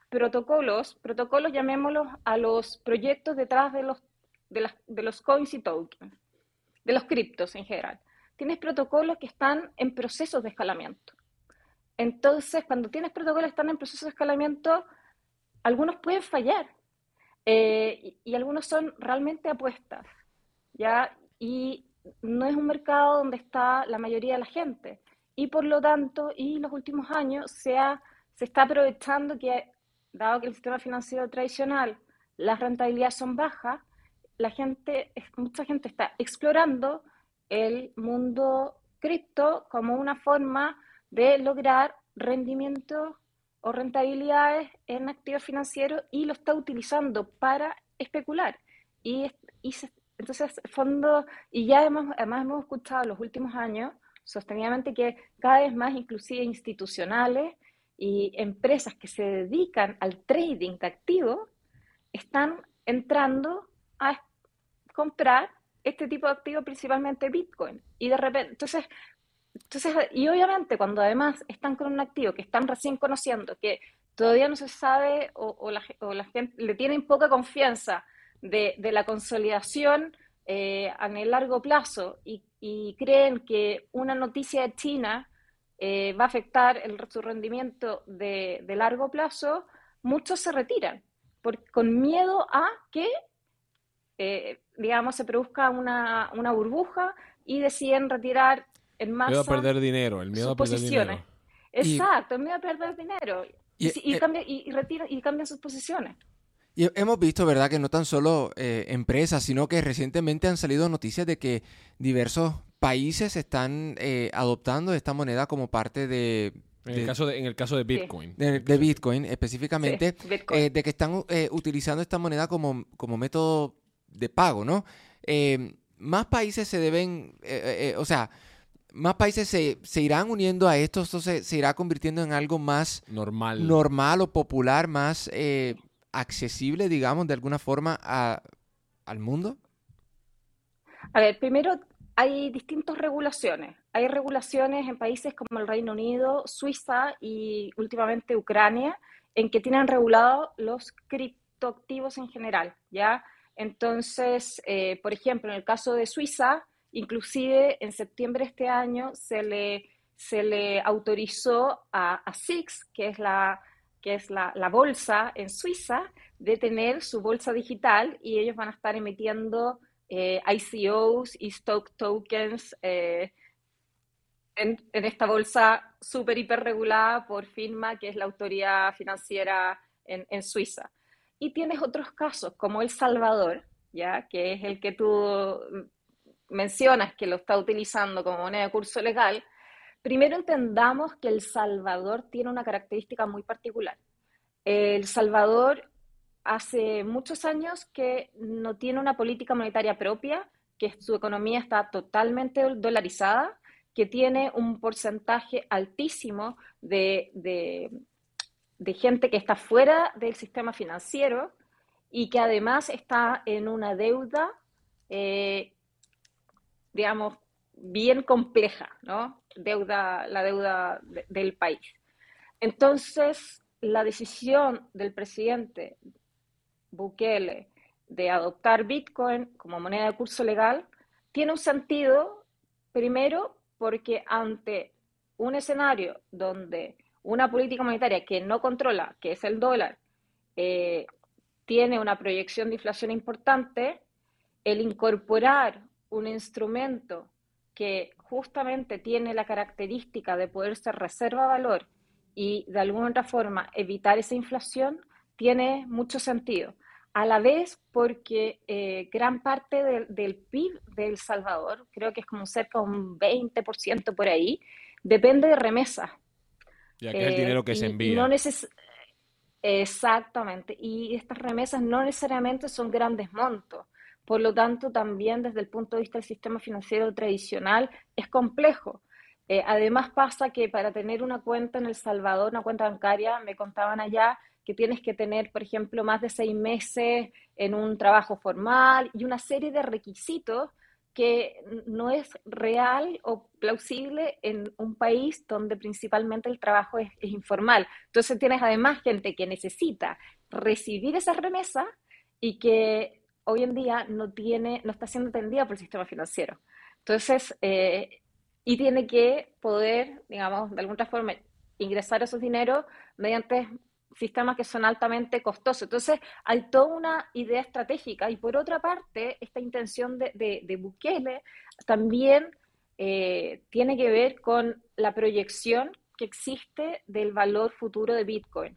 protocolos, protocolos llamémoslos a los proyectos detrás de los, de, las, de los coins y tokens, de los criptos en general. Tienes protocolos que están en procesos de escalamiento. Entonces, cuando tienes protocolos que están en proceso de escalamiento, algunos pueden fallar eh, y, algunos son realmente apuestas, ¿ya? Y no es un mercado donde está la mayoría de la gente. Y por lo tanto, y los últimos años se, se está aprovechando que, dado que el sistema financiero tradicional, las rentabilidades son bajas, la gente, mucha gente está explorando el mundo cripto como una forma de lograr rendimientos o rentabilidades en activos financieros y lo está utilizando para especular. Y, entonces, fondo, y ya hemos, además hemos escuchado en los últimos años sostenidamente que cada vez más, inclusive institucionales y empresas que se dedican al trading de activos, están entrando a comprar este tipo de activos, principalmente Bitcoin. Y de repente, entonces, entonces, y obviamente cuando además están con un activo que están recién conociendo, que todavía no se sabe o, la, gente le tienen poca confianza de, la consolidación eh, a largo plazo y, creen que una noticia de China eh, va a afectar el, su rendimiento de, largo plazo, muchos se retiran con miedo a que, eh, digamos, se produzca una, una burbuja y deciden retirar en masa. Miedo a perder dinero, el miedo a perder dinero. Exacto, el miedo a perder dinero. Y, y, eh, y, cambian sus posiciones. Y hemos visto, ¿verdad?, que no tan solo eh, empresas, sino que recientemente han salido noticias de que diversos países están eh, adoptando esta moneda como parte de... En, el, caso de, en el caso de Bitcoin. De, Bitcoin, específicamente, de que están utilizando esta moneda como, como método de pago, ¿no? más países se deben, o sea, más países se, se, irán uniendo a esto, esto se, se, irá convirtiendo en algo más normal, normal o popular, más eh, accesible, digamos, de alguna forma a, al mundo? A ver, primero hay distintas regulaciones. Hay regulaciones en países como el Reino Unido, Suiza y últimamente Ucrania, en que tienen regulado los criptoactivos en general, ¿ya? Entonces, eh, por ejemplo, en el caso de Suiza, Inclusive en septiembre de este año se le, se le autorizó a, SIX, que es, la, que es la, bolsa en Suiza, de tener su bolsa digital y ellos van a estar emitiendo eh, ICOs y stock tokens eh, en, en, esta bolsa súper hiper regulada por FINMA, que es la autoridad financiera en, en, Suiza. Y tienes otros casos, como El Salvador, ¿ya? que es el que tú mencionas que lo está utilizando como moneda de curso legal, primero entendamos que El Salvador tiene una característica muy particular. El Salvador hace muchos años que no tiene una política monetaria propia, que su economía está totalmente dolarizada, que tiene un porcentaje altísimo de, de gente que está fuera del sistema financiero y que además está en una deuda eh, digamos, bien compleja, ¿no? Deuda, la deuda del país. Entonces, la decisión del presidente Bukele de adoptar Bitcoin como moneda de curso legal tiene un sentido, primero, porque ante un escenario donde una política monetaria que no controla, que es el dólar, eh, tiene una proyección de inflación importante, el incorporar un instrumento que justamente tiene la característica de poder ser reserva valor y de alguna otra forma evitar esa inflación, tiene mucho sentido. A la vez porque eh, gran parte del PIB de El Salvador, creo que es como cerca de un 20% por ahí, depende de remesas. Ya que es el dinero que se eh, envía. No Exactamente. Y estas remesas no necesariamente son grandes montos. Por lo tanto, también desde el punto de vista del sistema financiero tradicional es complejo. Eh, además pasa que para tener una cuenta en El Salvador, una cuenta bancaria, me contaban allá que tienes que tener, por ejemplo, más de seis meses en un trabajo formal y una serie de requisitos que no es real o plausible en un país donde principalmente el trabajo es, informal. Entonces tienes además gente que necesita recibir esas remesas y que hoy en día no tiene, no está siendo atendida por el sistema financiero. Entonces, eh, y tiene que poder, digamos, de alguna forma ingresar esos dineros mediante sistemas que son altamente costosos. Entonces, hay toda una idea estratégica y por otra parte, esta intención de, de, Bukele también eh, tiene que ver con la proyección que existe del valor futuro de Bitcoin.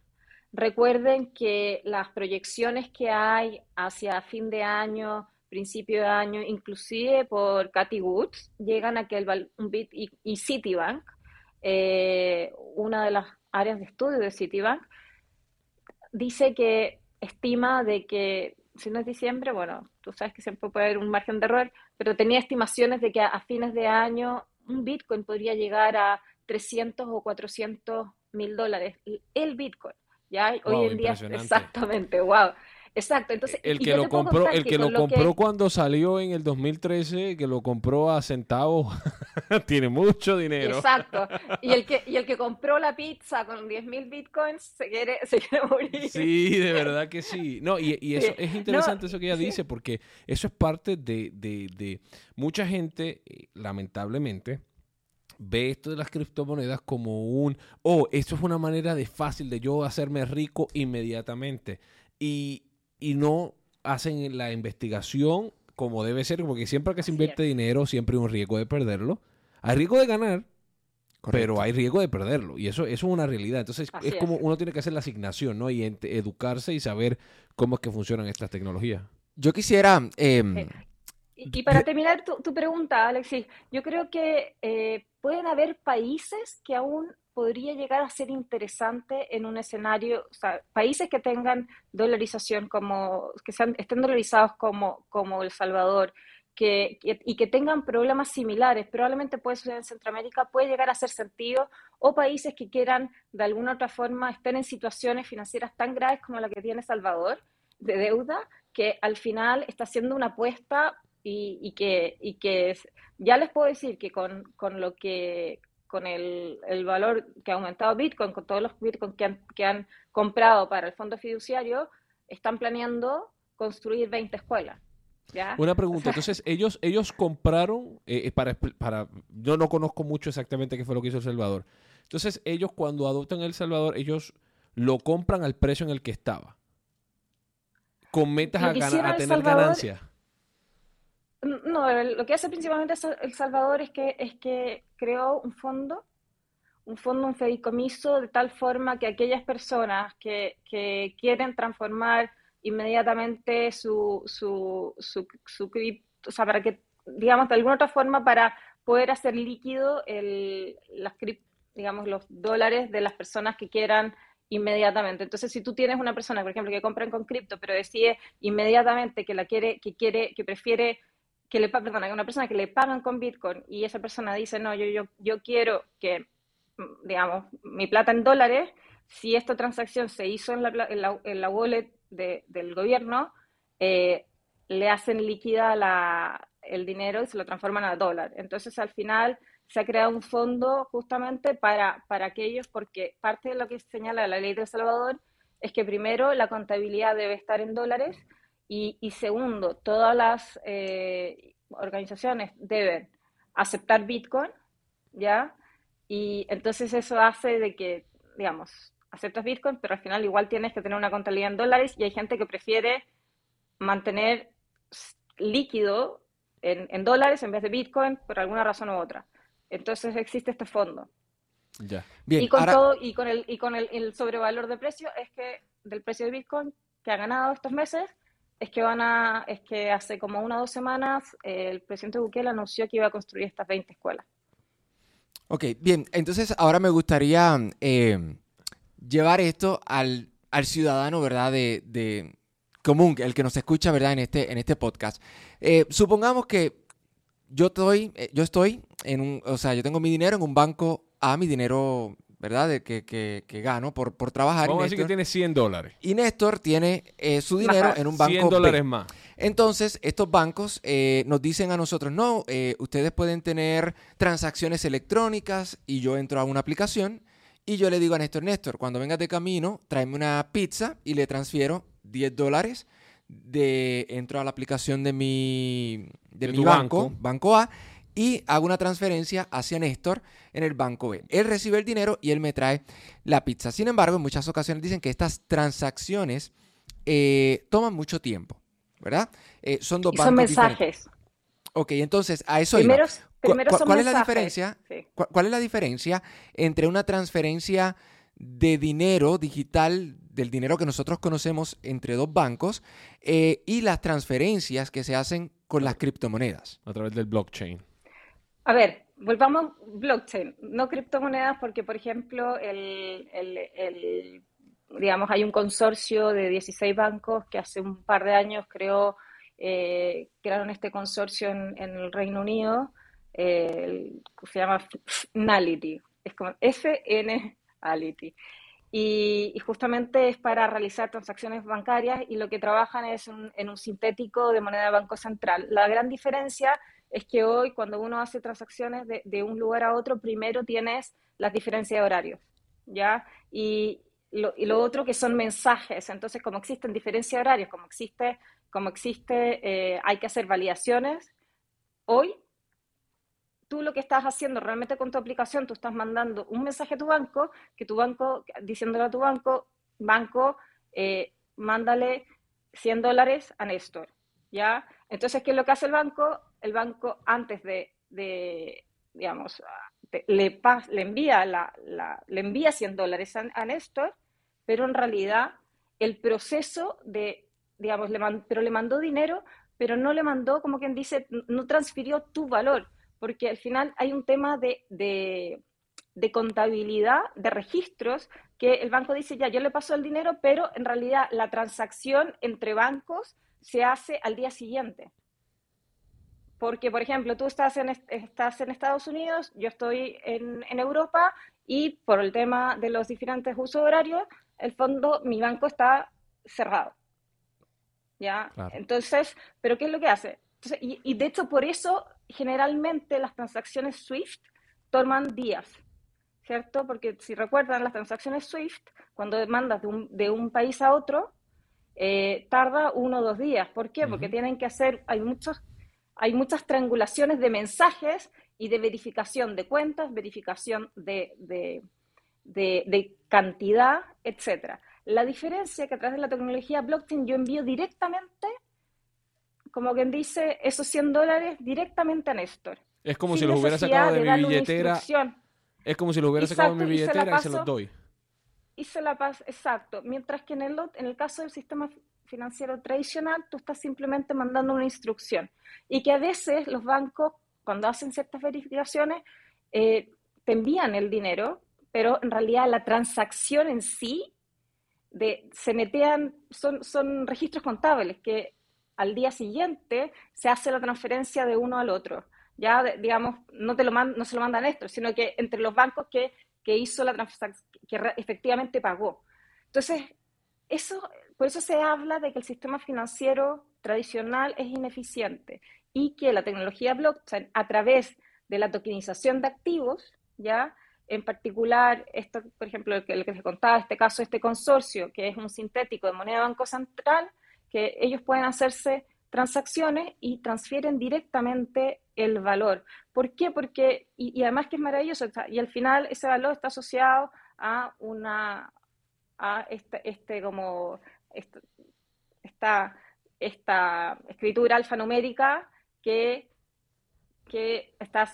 Recuerden que las proyecciones que hay hacia fin de año, principio de año, inclusive por Cathy Woods, llegan a que el, bit y, Citibank, eh, una de las áreas de estudio de Citibank, dice que estima de que, si no es diciembre, bueno, tú sabes que siempre puede haber un margen de error, pero tenía estimaciones de que a, fines de año un Bitcoin podría llegar a 300 o 400 mil dólares. El Bitcoin, ¿ya? Hoy en día, exactamente, wow. Exacto, entonces el que lo compró, el que lo compró cuando salió en el 2013, que lo compró a centavos, tiene mucho dinero. Exacto. Y el que y el que compró la pizza con 10 mil bitcoins se quiere se quiere morir. Sí, de verdad que sí. No, y, y eso es interesante eso que ella dice porque eso es parte de, de, de mucha gente, eh, lamentablemente ve esto de las criptomonedas como un, oh, esto es una manera de fácil de yo hacerme rico inmediatamente. Y, y no hacen la investigación como debe ser, porque siempre que se invierte dinero, siempre hay un riesgo de perderlo. Hay riesgo de ganar, pero hay riesgo de perderlo. Y eso, eso es una realidad. Entonces, es como uno tiene que hacer la asignación, ¿no? Y educarse y saber cómo es que funcionan estas tecnologías. Yo quisiera... Em, eh, y, para terminar tu, pregunta, Alexis, yo creo que eh, pueden haber países que aún podría llegar a ser interesante en un escenario, o sea, países que tengan dolarización como, que sean, estén dolarizados como, como El Salvador, que, y que tengan problemas similares, probablemente puede ser en Centroamérica, puede llegar a hacer sentido, o países que quieran de alguna otra forma estar en situaciones financieras tan graves como la que tiene Salvador, de deuda, que al final está haciendo una apuesta y, y que, y que ya les puedo decir que con, con lo que con el, el, valor que ha aumentado Bitcoin, con todos los Bitcoin que han, que han comprado para el fondo fiduciario, están planeando construir 20 escuelas. ¿ya? Una pregunta, entonces ellos, ellos compraron, eh, eh, para, para, yo no conozco mucho exactamente qué fue lo que hizo El Salvador. Entonces ellos cuando adoptan El Salvador, ellos lo compran al precio en el que estaba. Con metas a, a, tener ganancias. No, lo que hace principalmente El Salvador es que, es que creó un fondo, un fondo, un fedicomiso, de tal forma que aquellas personas que, que quieren transformar inmediatamente su, su, su, su cripto, o sea, para que, digamos, de alguna otra forma, para poder hacer líquido el, las digamos, los dólares de las personas que quieran inmediatamente. Entonces, si tú tienes una persona, por ejemplo, que compra con cripto, pero decide inmediatamente que la quiere, que quiere, que prefiere que le perdona, una persona que le pagan con Bitcoin y esa persona dice, no, yo, yo, yo quiero que, digamos, mi plata en dólares, si esta transacción se hizo en la, en la, wallet del gobierno, eh, le hacen líquida la, el dinero y se lo transforman a dólar. Entonces, al final se ha creado un fondo justamente para, para aquellos, porque parte de lo que señala la ley de El Salvador es que primero la contabilidad debe estar en dólares y, y segundo, todas las eh, organizaciones deben aceptar Bitcoin, ¿ya? Y entonces eso hace de que, digamos, aceptas Bitcoin, pero al final igual tienes que tener una contabilidad en dólares y hay gente que prefiere mantener líquido en, en dólares en vez de Bitcoin por alguna razón u otra. Entonces existe este fondo. Ya. Bien, y con ahora- todo, y con el, y con el, el sobrevalor de precio es que del precio de Bitcoin que ha ganado estos meses es que van a, es que hace como una o dos semanas eh, el presidente Bukele anunció que iba a construir estas 20 escuelas. Ok, bien, entonces ahora me gustaría eh, llevar esto al, al ciudadano, ¿verdad? De, de común, el que nos escucha, ¿verdad? En este, en este podcast. Eh, supongamos que yo estoy, yo estoy en un, o sea, yo tengo mi dinero en un banco A, mi dinero, ¿verdad? De que, que, que gano por, por trabajar. y Vamos a decir que tiene 100 dólares. y Néstor tiene eh, su dinero en un banco 100 B. dólares más. Entonces, estos bancos eh, nos dicen a nosotros, no, eh, ustedes pueden tener transacciones electrónicas y yo entro a una aplicación y yo le digo a Néstor, Néstor, cuando vengas de camino, tráeme una pizza y le transfiero 10 dólares. De, entro a la aplicación de mi, de De mi banco. banco A, y hago una transferencia hacia Néstor en el banco B. Él recibe el dinero y él me trae la pizza. Sin embargo, en muchas ocasiones dicen que estas transacciones eh, toman mucho tiempo, ¿verdad? Eh, son dos Y son bancos diferentes. mensajes. Ok, entonces a eso. Primero, ¿Cu- primero cu- son ¿Cuál es la mensajes. diferencia? Sí. ¿Cu- ¿Cuál es la diferencia entre una transferencia de dinero digital, del dinero que nosotros conocemos entre dos bancos, eh, y las transferencias que se hacen con las criptomonedas? A través del blockchain. A ver, volvamos blockchain, no criptomonedas, porque por ejemplo, el, digamos, hay un consorcio de 16 bancos que hace un par de años creó, eh, crearon este consorcio en, el Reino Unido, eh, se llama Finality, es como FNality. Y, y justamente es para realizar transacciones bancarias y lo que trabajan es en un sintético de moneda de Banco Central. La gran diferencia es que hoy cuando uno hace transacciones de, de un lugar a otro, primero tienes las diferencias de horarios, ¿ya? Y lo, y lo otro que son mensajes. Entonces, como existen diferencias de horarios, como existe, como existe, eh, hay que hacer validaciones, hoy tú lo que estás haciendo realmente con tu aplicación, tú estás mandando un mensaje a tu banco, que tu banco, diciéndole a tu banco, banco, eh, mándale 100 dólares a Néstor, ¿ya? Entonces, ¿qué es lo que hace el banco? El banco, antes de, de, digamos, le, pas- le, envía la, la- le envía 100 dólares a, a Néstor, pero en realidad el proceso de, digamos, le pero le mandó dinero, pero no le mandó, como quien dice, no transfirió tu valor, porque al final hay un tema de, de, de contabilidad, de registros, que el banco dice, ya, yo le paso el dinero, pero en realidad la transacción entre bancos se hace al día siguiente. Porque, por ejemplo, tú estás en, est- estás en Estados Unidos, yo estoy en, en Europa y por el tema de los diferentes usos horarios, el fondo, mi banco está cerrado. ¿Ya? Claro. Entonces, ¿pero qué es lo que hace? Entonces, y, y de hecho, por eso generalmente las transacciones SWIFT toman días, ¿cierto? Porque si recuerdan, las transacciones SWIFT, cuando mandas de un, de un país a otro, eh, tarda uno o dos días. ¿Por qué? Porque Ujú. tienen que hacer, hay muchos, hay muchas triangulaciones de mensajes y de verificación de cuentas, verificación de, de, de- de cantidad, etcétera. La diferencia que a través de la tecnología blockchain yo envío directamente, como quien dice, esos 100 dólares directamente a Néstor. Es como si los hubiera sacado de mi billetera. Es como si los hubiera sacado de mi y se billetera y se los paso. doy. y se la pasa, exacto. Mientras que en el, en el caso del sistema financiero tradicional, tú estás simplemente mandando una instrucción. Y que a veces los bancos, cuando hacen ciertas verificaciones, eh, te envían el dinero, pero en realidad la transacción en sí, de, se netean, son, son registros contables que al día siguiente se hace la transferencia de uno al otro. Ya, digamos, no, te lo man- no se lo manda Néstor, sino que entre los bancos que, que hizo la transacción, que efectivamente pagó. Entonces, eso, por eso se habla de que el sistema financiero tradicional es ineficiente y que la tecnología blockchain, a través de la tokenización de activos, ¿ya? En particular, esto, por ejemplo, el que, que les contaba, este caso, este consorcio, que es un sintético de moneda de Banco Central, que ellos pueden hacerse transacciones y transfieren directamente el valor. ¿Por qué? Porque, y, además que es maravilloso, y al final ese valor está asociado a una, a este, este como, esta, esta escritura alfanumérica que, está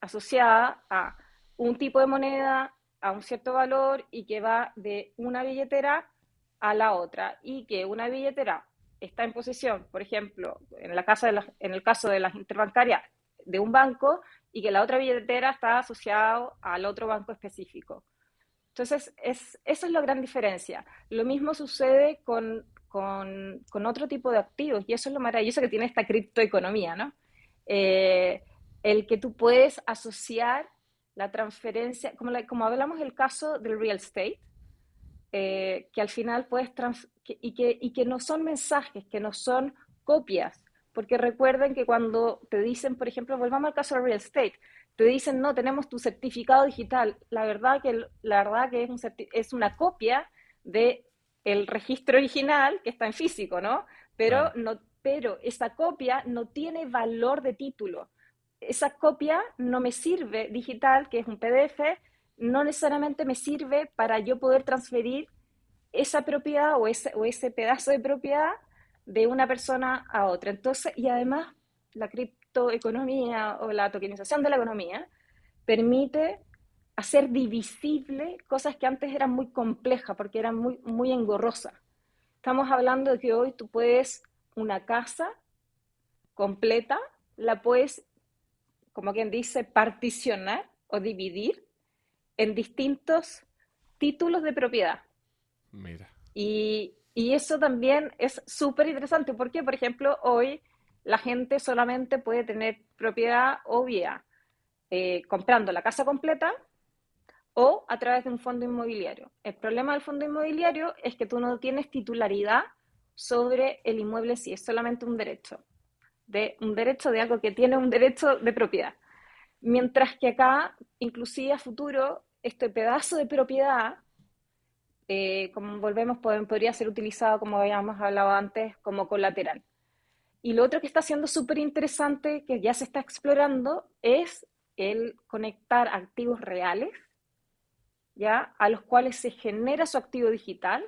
asociada a un tipo de moneda, a un cierto valor y que va de una billetera a la otra y que una billetera está en posesión, por ejemplo, en, la casa en el caso de las interbancarias de un banco y que la otra billetera está asociada al otro banco específico. Entonces, es, eso es la gran diferencia. Lo mismo sucede con, con, con, otro tipo de activos y eso es lo maravilloso que tiene esta criptoeconomía, ¿no? Eh, el que tú puedes asociar la transferencia, como, como hablamos del caso del real estate, eh, que al final puedes, y, que, y que no son mensajes, que no son copias, porque recuerden que cuando te dicen, por ejemplo, volvamos al caso del real estate, te dicen, no, tenemos tu certificado digital, la verdad que, la verdad que es, un es una copia de el registro original que está en físico, ¿no? Pero, no, pero esa copia no tiene valor de título. Esa copia no me sirve digital, que es un PDF, no necesariamente me sirve para yo poder transferir esa propiedad o ese, o ese pedazo de propiedad de una persona a otra. Entonces, y además, la criptoeconomía o la tokenización de la economía permite hacer divisible cosas que antes eran muy complejas porque eran muy, muy engorrosas. Estamos hablando de que hoy tú puedes una casa completa, la puedes, como quien dice, particionar o dividir en distintos títulos de propiedad. Mira. Y, eso también es súper interesante porque, por ejemplo, hoy la gente solamente puede tener propiedad o eh, comprando la casa completa o a través de un fondo inmobiliario. El problema del fondo inmobiliario es que tú no tienes titularidad sobre el inmueble si es solamente un derecho, de un derecho de algo que tiene un derecho de propiedad. Mientras que acá, inclusive a futuro, este pedazo de propiedad, eh, como volvemos, podría ser utilizado, como habíamos hablado antes, como colateral. Y lo otro que está siendo súper interesante, que ya se está explorando, es el conectar activos reales, ¿ya? A los cuales se genera su activo digital.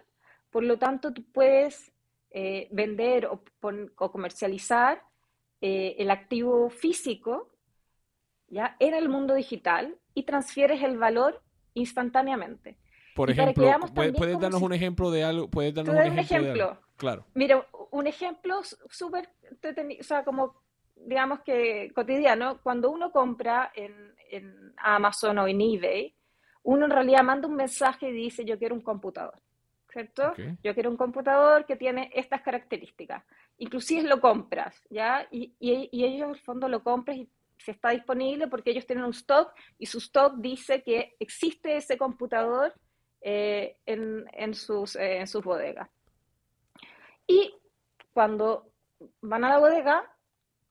Por lo tanto, tú puedes eh, vender o, comercializar eh, el activo físico, ¿ya? En el mundo digital y transfieres el valor instantáneamente. Por ejemplo, ¿puedes, darnos un ejemplo de algo? ¿Puedes darnos un ejemplo? Claro. Mira, un ejemplo súper, o sea, como digamos que cotidiano, cuando uno compra en, en, Amazon o en eBay, uno en realidad manda un mensaje y dice, yo quiero un computador, ¿cierto? Yo quiero un computador que tiene estas características. Inclusive lo compras, ¿ya? Y, y, y ellos en el fondo lo compras y se está disponible porque ellos tienen un stock y su stock dice que existe ese computador eh, en, en, sus, eh, en sus bodegas. Y cuando van a la bodega,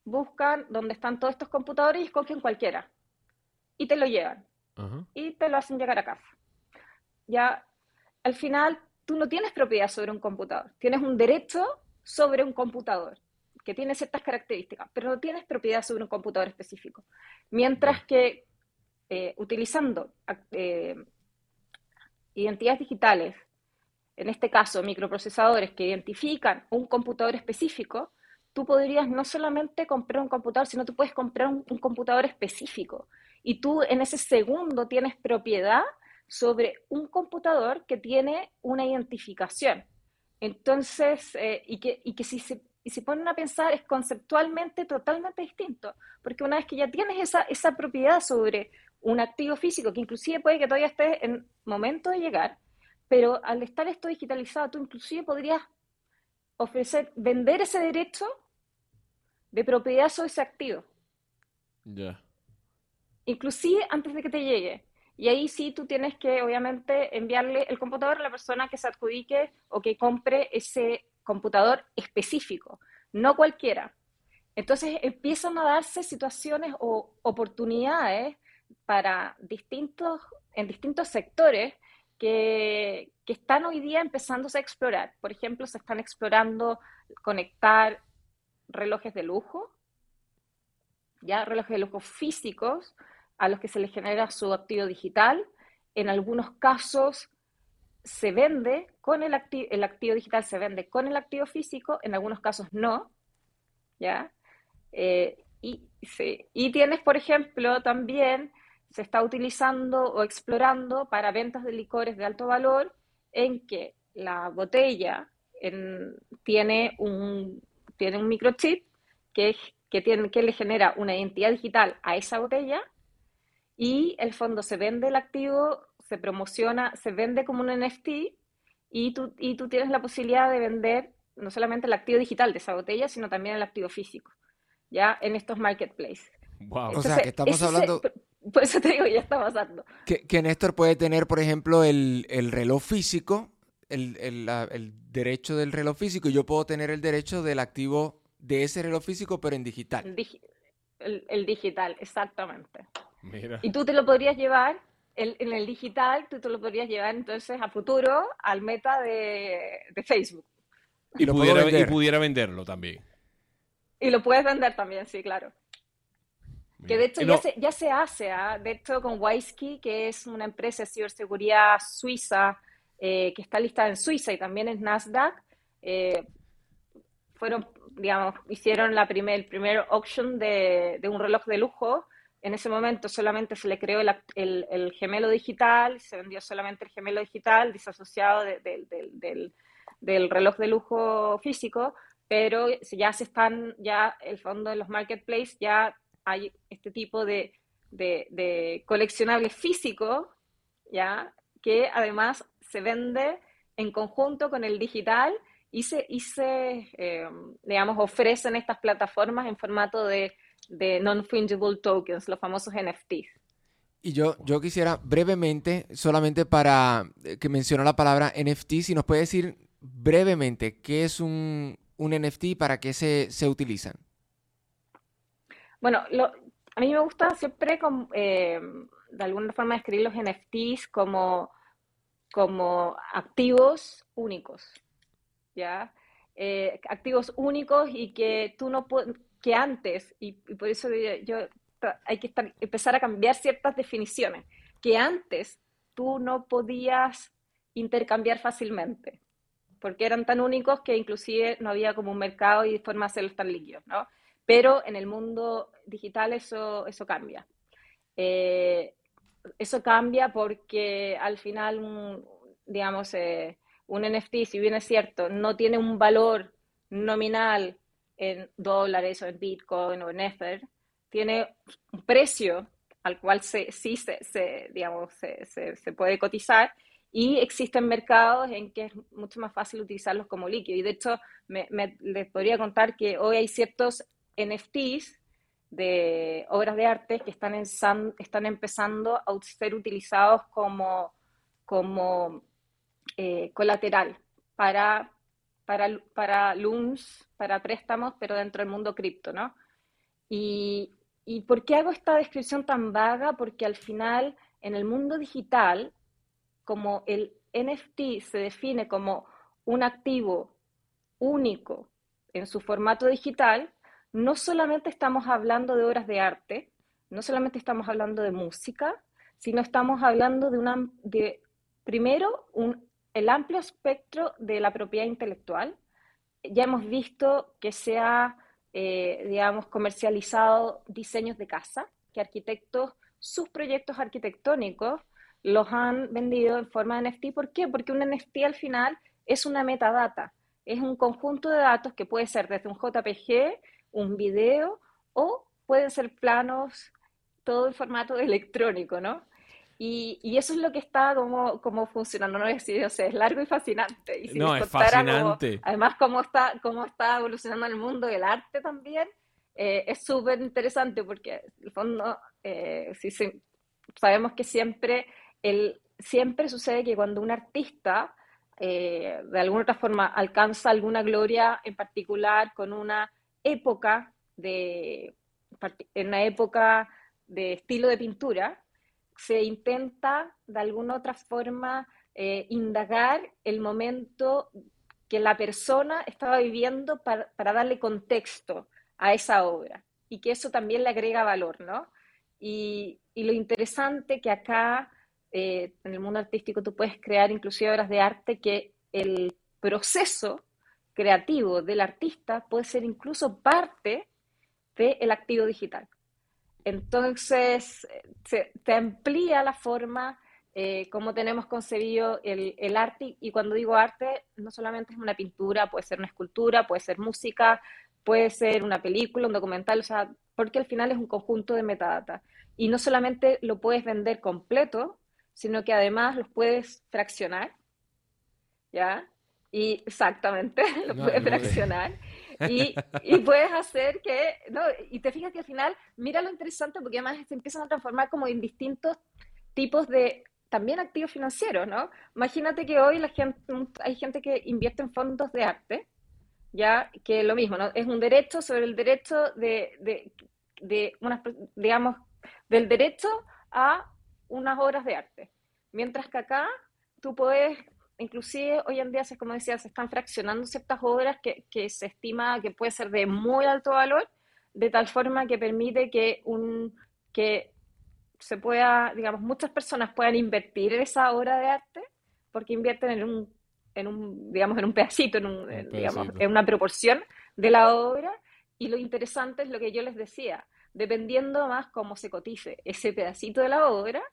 buscan dónde están todos estos computadores y escogen cualquiera. Y te lo llevan. Y te lo hacen llegar a casa. Ya, al final, tú no tienes propiedad sobre un computador. Tienes un derecho sobre un computador que tiene ciertas características, pero no tienes propiedad sobre un computador específico. Mientras que eh, utilizando eh, identidades digitales, en este caso microprocesadores que identifican un computador específico, tú podrías no solamente comprar un computador, sino tú puedes comprar un, computador específico. Y tú en ese segundo tienes propiedad sobre un computador que tiene una identificación. Entonces, eh, y, que, y que si se y si ponen a pensar es conceptualmente totalmente distinto, porque una vez que ya tienes esa, esa propiedad sobre un activo físico, que inclusive puede que todavía esté en momento de llegar, pero al estar esto digitalizado, tú inclusive podrías ofrecer, vender ese derecho de propiedad sobre ese activo. Ya. Inclusive antes de que te llegue. Y ahí sí tú tienes que, obviamente, enviarle el computador a la persona que se adjudique o que compre ese computador específico. no cualquiera. Entonces empiezan a darse situaciones o oportunidades para distintos, en distintos sectores que, que, están hoy día empezándose a explorar. Por ejemplo, se están explorando conectar relojes de lujo, ya relojes de lujo físicos a los que se les genera su activo digital. En algunos casos se vende con el, activo, el activo digital, se vende con el activo físico, en algunos casos no, ¿ya? Eh, y, y tienes, por ejemplo, también se está utilizando o explorando para ventas de licores de alto valor en que la botella tiene, un, tiene un microchip que, que, tiene, que le genera una identidad digital a esa botella y el fondo se vende el activo, se promociona, se vende como un NFT y tú, y tú tienes la posibilidad de vender no solamente el activo digital de esa botella, sino también el activo físico, ya en estos marketplaces. o sea, que estamos hablando... por eso te digo, ya está pasando. Que, que Néstor puede tener, por ejemplo, el, el reloj físico, el, el, el, derecho del reloj físico, y yo puedo tener el derecho del activo de ese reloj físico, pero en digital. el, digital, exactamente. Y tú te lo podrías llevar, en el digital, tú te lo podrías llevar entonces a futuro al meta de, de Facebook. Y, pudiera, y pudiera venderlo también. Y lo puedes vender también, sí, claro. Que de hecho ya, se, ya se hace, ¿ah? de hecho con Wisky, que es una empresa de ciberseguridad suiza eh, que está listada en Suiza y también en Nasdaq, eh, fueron, digamos, hicieron la primer, el primer auction de, de, un reloj de lujo. En ese momento solamente se le creó el, el, el gemelo digital, se vendió solamente el gemelo digital disasociado de, del, del reloj de lujo físico, pero ya se están, ya el fondo de los marketplaces ya hay este tipo de, de, coleccionables físicos, ¿ya? que además se vende en conjunto con el digital y se, y se eh, digamos, ofrecen estas plataformas en formato de, de non-fungible tokens, los famosos NFTs. Y yo, yo quisiera brevemente, solamente para eh, que mencionó la palabra NFT, si nos puede decir brevemente qué es un, un NFT y para qué se, se utilizan. Bueno, a mí me gusta siempre eh, de alguna forma describir los NFTs como, como activos únicos, ¿ya? Eh, activos únicos y que tú no que antes, y, por eso yo, hay que empezar a cambiar ciertas definiciones, que antes tú no podías intercambiar fácilmente, porque eran tan únicos que inclusive no había como un mercado y forma de hacerlos tan líquidos, ¿no? Pero en el mundo digital eso, eso cambia. Eh, eso cambia porque al final, digamos, eh, un NFT, si bien es cierto, no tiene un valor nominal en dólares o en Bitcoin o en Ether, tiene un precio al cual se, sí se, se digamos, se, se, puede cotizar y existen mercados en que es mucho más fácil utilizarlos como líquido. Y de hecho, me, les podría contar que hoy hay ciertos NFTs de obras de arte que están, empezando a ser utilizados como, como eh, colateral para, para, para loans, para préstamos, pero dentro del mundo cripto, ¿no? Y, ¿Y por qué hago esta descripción tan vaga? Porque al final, en el mundo digital, como el NFT se define como un activo único en su formato digital, no solamente estamos hablando de obras de arte, no solamente estamos hablando de música, sino estamos hablando de, una, de primero, un, el amplio espectro de la propiedad intelectual. Ya hemos visto que se ha, eh, digamos, comercializado diseños de casa, que arquitectos, sus proyectos arquitectónicos los han vendido en forma de NFT. ¿Por qué? Porque un NFT al final es una metadata, es un conjunto de datos que puede ser desde un JPG un video o pueden ser planos, todo en formato electrónico, ¿no? Y, y, eso es lo que está como, como funcionando, no es o sea, es largo y fascinante. Y si no, es fascinante. además, cómo está, cómo está evolucionando el mundo del arte también, eh, es súper interesante porque, en el fondo, eh, si sabemos que siempre, el, siempre sucede que cuando un artista eh, de alguna otra forma alcanza alguna gloria en particular con una época de, en una época de estilo de pintura, se intenta de alguna otra forma eh, indagar el momento que la persona estaba viviendo para, darle contexto a esa obra y que eso también le agrega valor, ¿no? Y, lo interesante que acá eh, en el mundo artístico tú puedes crear inclusive obras de arte que el proceso creativo del artista puede ser incluso parte del activo digital. Entonces, se, te amplía la forma eh, como tenemos concebido el, arte, y cuando digo arte, no solamente es una pintura, puede ser una escultura, puede ser música, puede ser una película, un documental, o sea, porque al final es un conjunto de metadata. Y no solamente lo puedes vender completo, sino que además los puedes fraccionar, ¿ya? Y exactamente, lo puedes fraccionar. Y, puedes hacer que, no, y te fijas que al final, mira lo interesante porque además se empiezan a transformar como en distintos tipos de también activos financieros, ¿no? Imagínate que hoy la gente, hay gente que invierte en fondos de arte, ya que lo mismo, ¿no? Es un derecho sobre el derecho de, de, de unas, digamos, del derecho a unas obras de arte. Mientras que acá tú puedes inclusive hoy en día, como decía, se están fraccionando ciertas obras que, se estima que puede ser de muy alto valor, de tal forma que permite que, un, que se pueda, digamos, muchas personas puedan invertir en esa obra de arte porque invierten en un, en un digamos, en un pedacito, en, un, digamos, en una proporción de la obra. Y lo interesante es lo que yo les decía, dependiendo más cómo se cotice ese pedacito de la obra,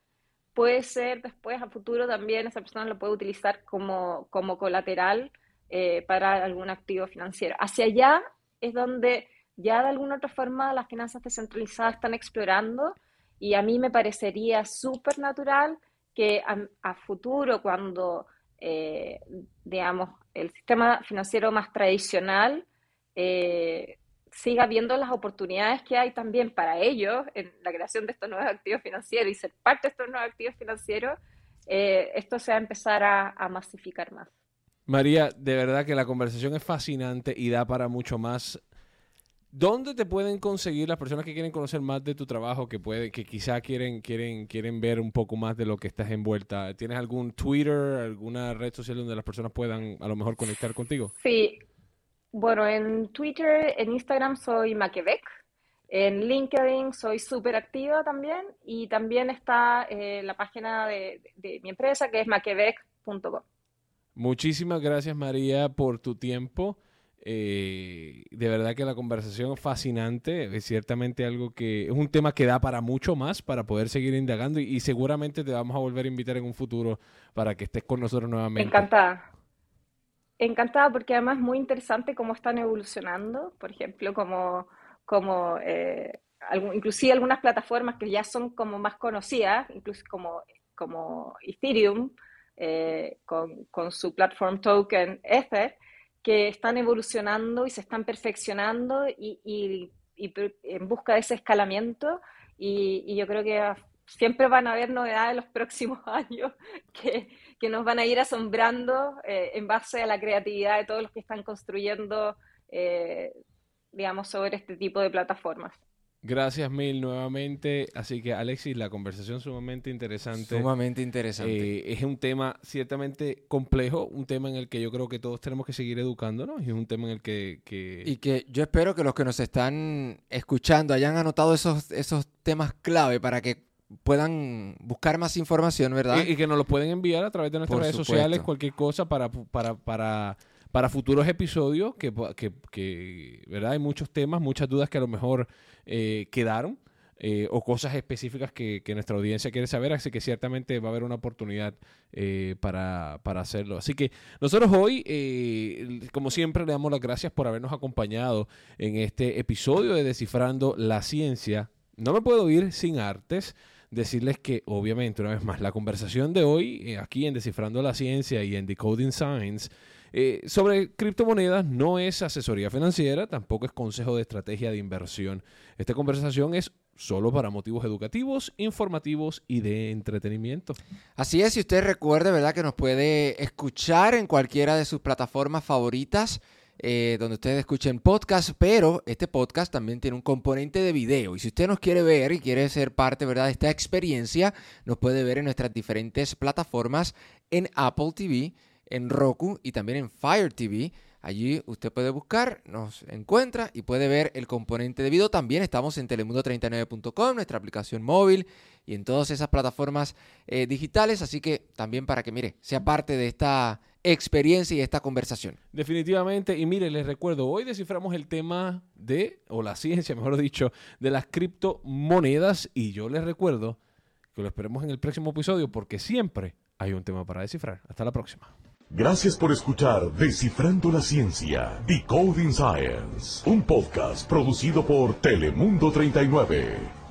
puede ser después a futuro también esa persona lo puede utilizar como, como colateral eh, para algún activo financiero. Hacia allá es donde ya de alguna otra forma las finanzas descentralizadas están explorando y a mí me parecería súper natural que a, futuro cuando, eh, digamos, el sistema financiero más tradicional eh, siga viendo las oportunidades que hay también para ellos en la creación de estos nuevos activos financieros y ser parte de estos nuevos activos financieros, eh, esto se va a empezar a, masificar más. María, de verdad que la conversación es fascinante y da para mucho más. ¿Dónde te pueden conseguir las personas que quieren conocer más de tu trabajo, que puede, que quizá quieren, quieren, quieren ver un poco más de lo que estás envuelta? ¿Tienes algún Twitter, alguna red social donde las personas puedan a lo mejor conectar contigo? Sí, bueno, en Twitter, en Instagram soy Maquebec. En LinkedIn soy súper activa también y también está eh, la página de, mi empresa que es maquebec.com. Muchísimas gracias María por tu tiempo. Eh, de verdad que la conversación es fascinante, es ciertamente algo que es un tema que da para mucho más, para poder seguir indagando y, y seguramente te vamos a volver a invitar en un futuro para que estés con nosotros nuevamente. Encantada. Encantada porque además es muy interesante cómo están evolucionando, por ejemplo, como, como eh, inclusive algunas plataformas que ya son como más conocidas, incluso como, como Ethereum, eh, con, su platform token Ether, que están evolucionando y se están perfeccionando y, en busca de ese escalamiento. Y, yo creo que siempre van a haber novedades en los próximos años que, que nos van a ir asombrando eh, en base a la creatividad de todos los que están construyendo, eh, digamos, sobre este tipo de plataformas. Gracias mil nuevamente. Así que Alexis, la conversación sumamente interesante. Sumamente interesante. Eh, es un tema ciertamente complejo, un tema en el que yo creo que todos tenemos que seguir educándonos y es un tema en el que, que... Y que yo espero que los que nos están escuchando hayan anotado esos, esos temas clave para que puedan buscar más información, ¿verdad? Y, que nos lo pueden enviar a través de nuestras redes sociales, cualquier cosa para, para, para, para futuros episodios, que, que, ¿verdad? Hay muchos temas, muchas dudas que a lo mejor eh, quedaron. Eh, o cosas específicas que, nuestra audiencia quiere saber, así que ciertamente va a haber una oportunidad eh, para, para, hacerlo. Así que nosotros hoy, como siempre, le damos las gracias por habernos acompañado en este episodio de Descifrando la Ciencia. No me puedo ir sin artes decirles que, obviamente, una vez más, la conversación de hoy, eh, aquí en Descifrando la Ciencia y en Decoding Science, eh, sobre criptomonedas no es asesoría financiera, tampoco es consejo de estrategia de inversión. Esta conversación es solo para motivos educativos, informativos y de entretenimiento. Así es, si usted recuerde, ¿verdad? Que nos puede escuchar en cualquiera de sus plataformas favoritas. Eh, donde ustedes escuchen podcast, pero este podcast también tiene un componente de video. Y si usted nos quiere ver y quiere ser parte ¿verdad? de esta experiencia, nos puede ver en nuestras diferentes plataformas en Apple TV, en Roku y también en Fire TV. Allí usted puede buscar, nos encuentra y puede ver el componente de video. También estamos en telemundo39.com, nuestra aplicación móvil y en todas esas plataformas eh, digitales. Así que también para que, mire, sea parte de esta experiencia y esta conversación. Definitivamente. Y mire, les recuerdo, hoy desciframos el tema de, o la ciencia, mejor dicho, de las criptomonedas. Y yo les recuerdo que lo esperemos en el próximo episodio porque siempre hay un tema para descifrar. Hasta la próxima. Gracias por escuchar Descifrando la Ciencia, Decoding Science, un podcast producido por Telemundo 39.